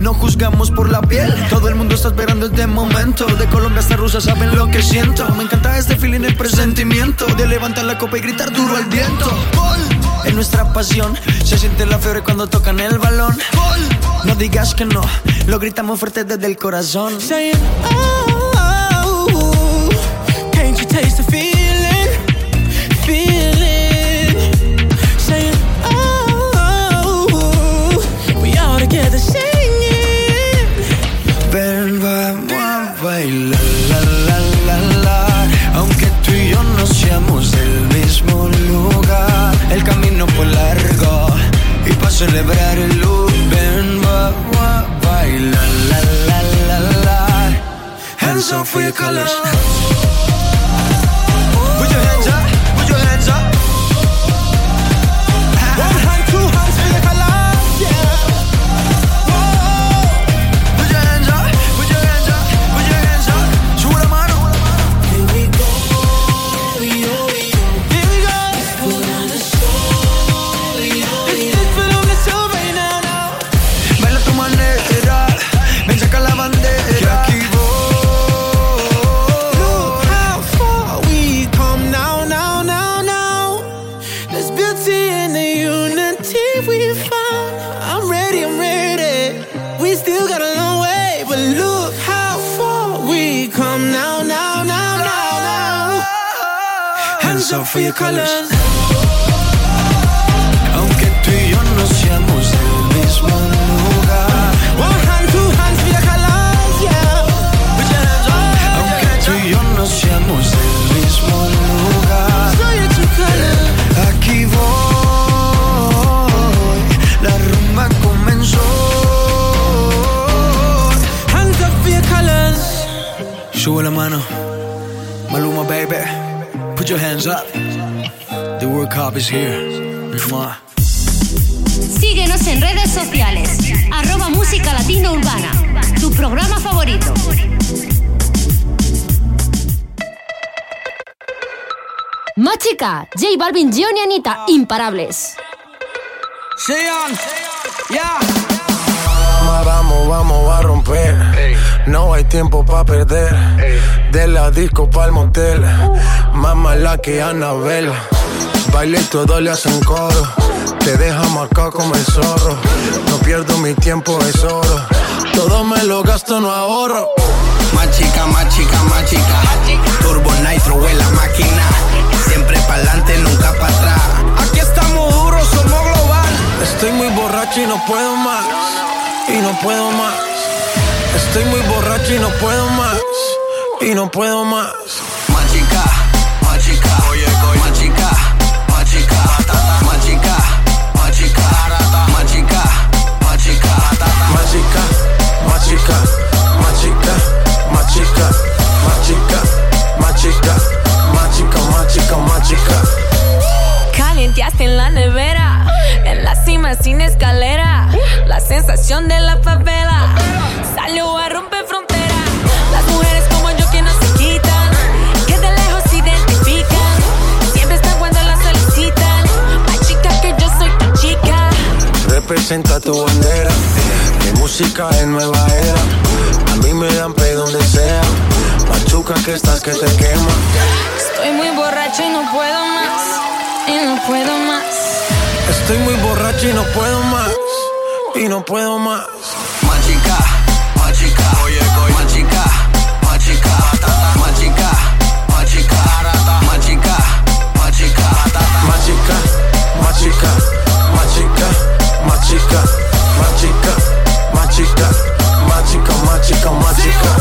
No juzgamos por la piel. Todo el mundo está esperando este momento. De Colombia hasta Rusia saben lo que siento. Me encanta este feeling, el presentimiento. De levantar la copa y gritar duro al viento. Gol, en nuestra pasión se siente la fiebre cuando tocan el balón. No digas que no, lo gritamos fuerte desde el corazón. Saying, oh, can't you taste the feeling? Feeling. Saying, oh, we all together singing. Ven, vamos a bailar, la, la, la, la. Aunque tú y yo no seamos del mismo lugar, el camino fue largo y para celebrar el so for your colors. Your colors. Is here. Síguenos en redes sociales. Arroba Música Latina Urbana. Tu programa favorito. Machica, J Balvin, Gion y Anita, imparables. Sean, ya. Vamos, vamos a romper. No hay tiempo para perder. De la disco pa'l motel. Más mala que Anabel. Baile y todo le hacen coro. Te deja marcado como el zorro. No pierdo mi tiempo, es oro. Todo me lo gasto, no ahorro. Más chica, más chica, más chica. Turbo Nitro en la máquina. Siempre pa'lante, nunca para atrás. Aquí estamos duros, somos global. Estoy muy borracho y no puedo más. Y no puedo más. Estoy muy borracho y no puedo más. Y no puedo más. Más chica, más chica. Oye, Más chica, más chica, más chica, más chica, más. Calienteaste en la nevera, en la cima sin escalera. La sensación de la favela salió a romper frontera. Las mujeres Representa tu bandera. Mi música es nueva era. A mí me dan pe donde sea. Machuca que estás que te quema. Estoy muy borracho y no puedo más. Y no puedo más. Estoy muy borracho y no puedo más. Y no puedo más. Más chica, más chica. Oye, Más chica, más chica. Más chica, más chica. Más mágica, machica, mágica, machica, machica, mágica.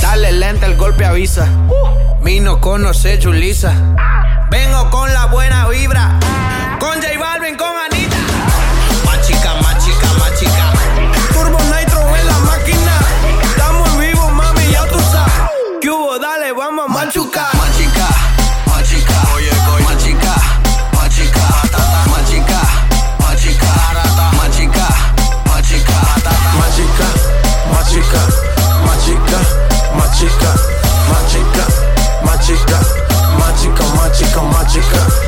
Dale lenta, el golpe avisa. Vino conoce Julisa. Vengo con la buena vibra. Con J Balvin, con automática.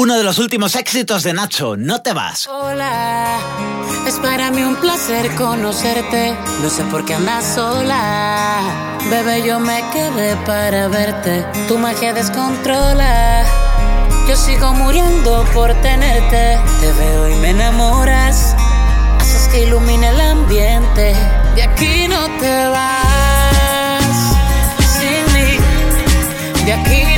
Uno de los últimos éxitos de Nacho, No te vas. Hola, es para mí un placer conocerte. No sé por qué andas sola. Bebé, yo me quedé para verte. Tu magia descontrola. Yo sigo muriendo por tenerte. Te veo y me enamoras. Haces que ilumine el ambiente. De aquí no te vas. Sin mí. De aquí no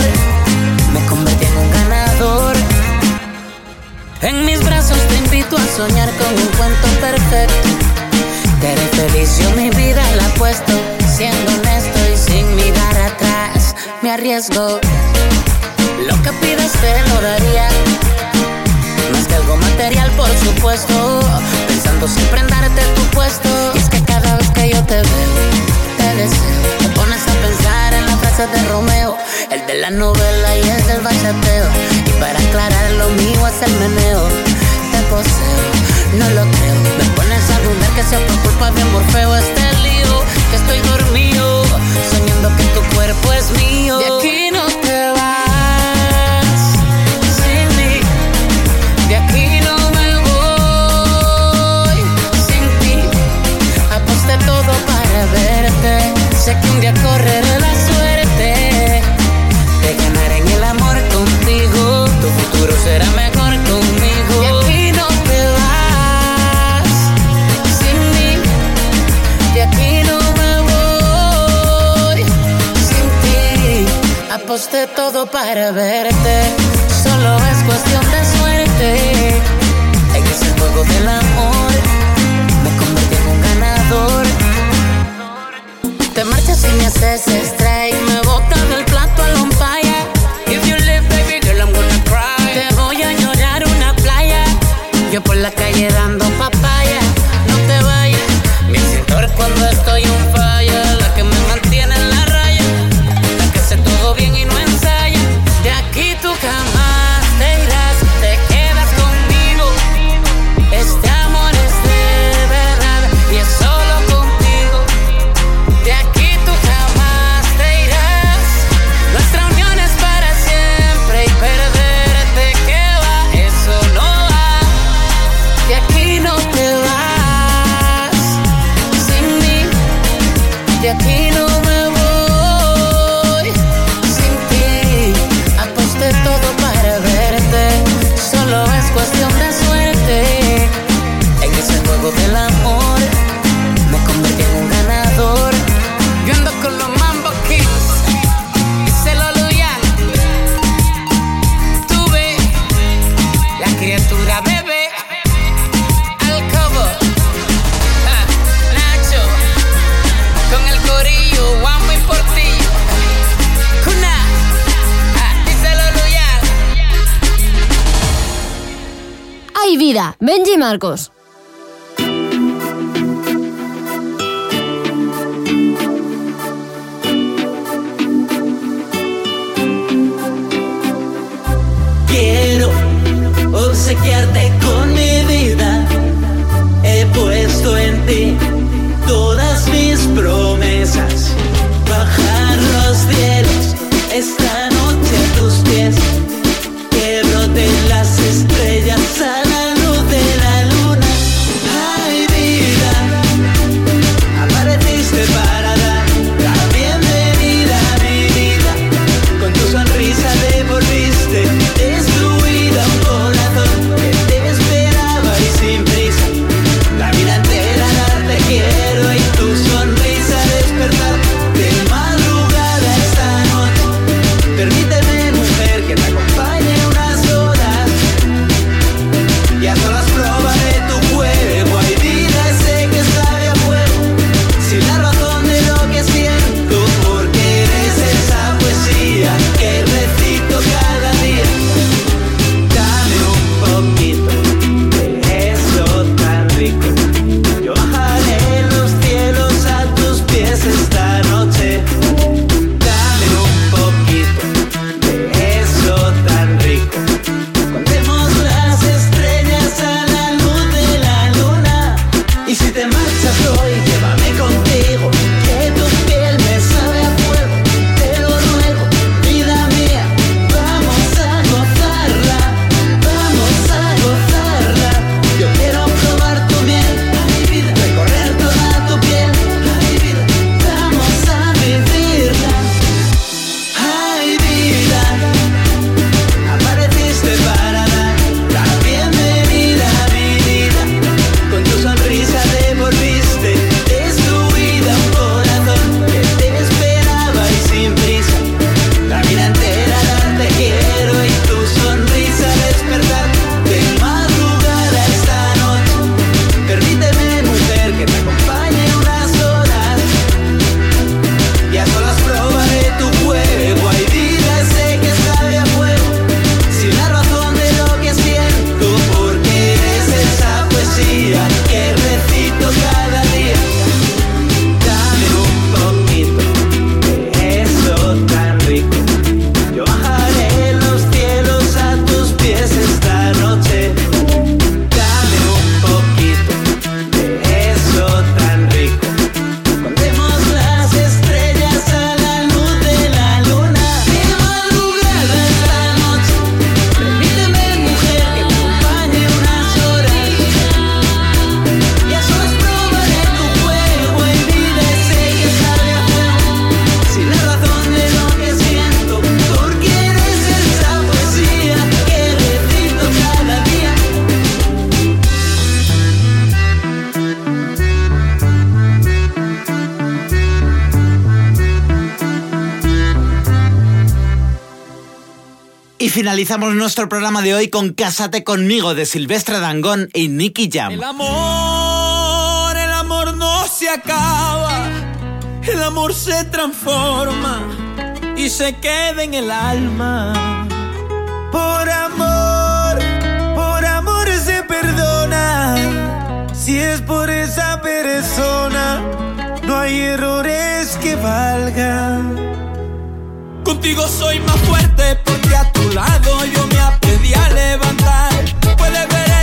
En mis brazos te invito a soñar con un cuento perfecto. Te haré feliz, mi vida la apuesto. Siendo honesto y sin mirar atrás, me arriesgo. Lo que pides te lo daría. Más que algo material, por supuesto. Pensando siempre en darte tu puesto. Y es que cada vez que yo te veo, te deseo. Te pones a pensar en la frase de Romeo. El de la novela y el del bachateo. Y para aclarar lo mío es el meneo. Te poseo, no lo creo. Me pones a dudar que sea por culpa de Morfeo este lío. Que estoy dormido, soñando que tu cuerpo es mío. De aquí no te vas sin mí. De aquí no me voy sin ti. Aposté todo para verte. Sé que un día correré la Tu futuro será mejor conmigo. De aquí no te vas sin mí. De aquí no me voy sin ti. Aposté todo para verte. Solo es cuestión de suerte. En ese juego del amor me convertí en un ganador. Te marchas y me haces strike. Me botas Yo por la calle dando papaya. Benji Marcos. Quiero obsequiarte con mi vida. comenzamos nuestro programa de hoy con Cásate conmigo de Silvestre Dangón y Nicky Jam. El amor, el amor no se acaba, el amor se transforma y se queda en el alma. Por amor, por amor se perdona, si es por esa persona, no hay errores que valgan. Contigo soy más fuerte porque a tu lado yo me aprendí a levantar. Puedes ver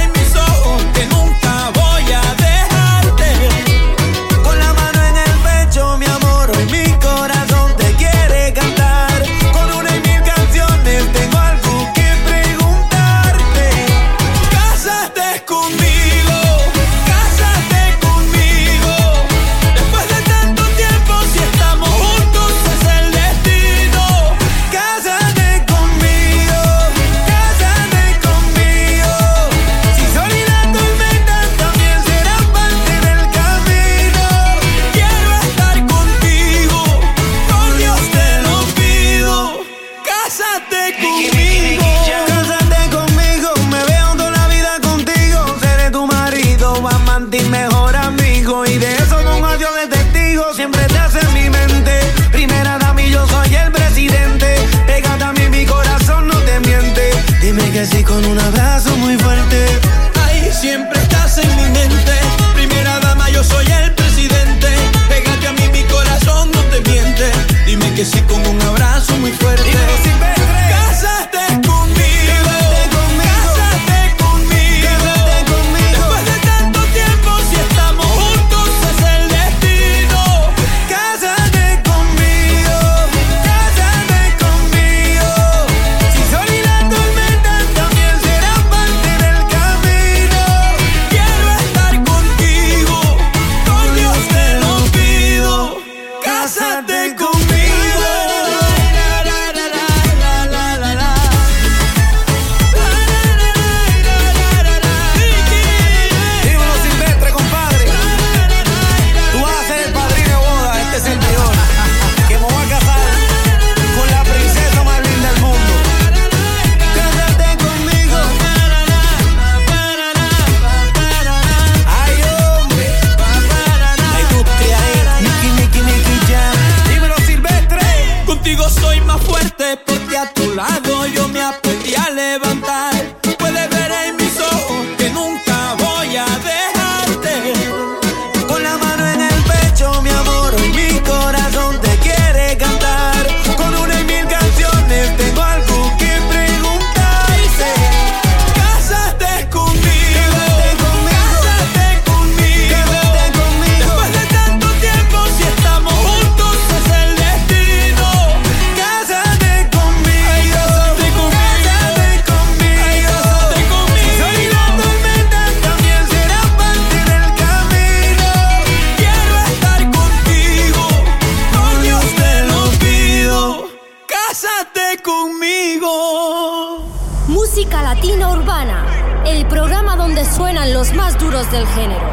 del género.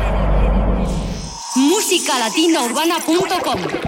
musicalatinaurbana.com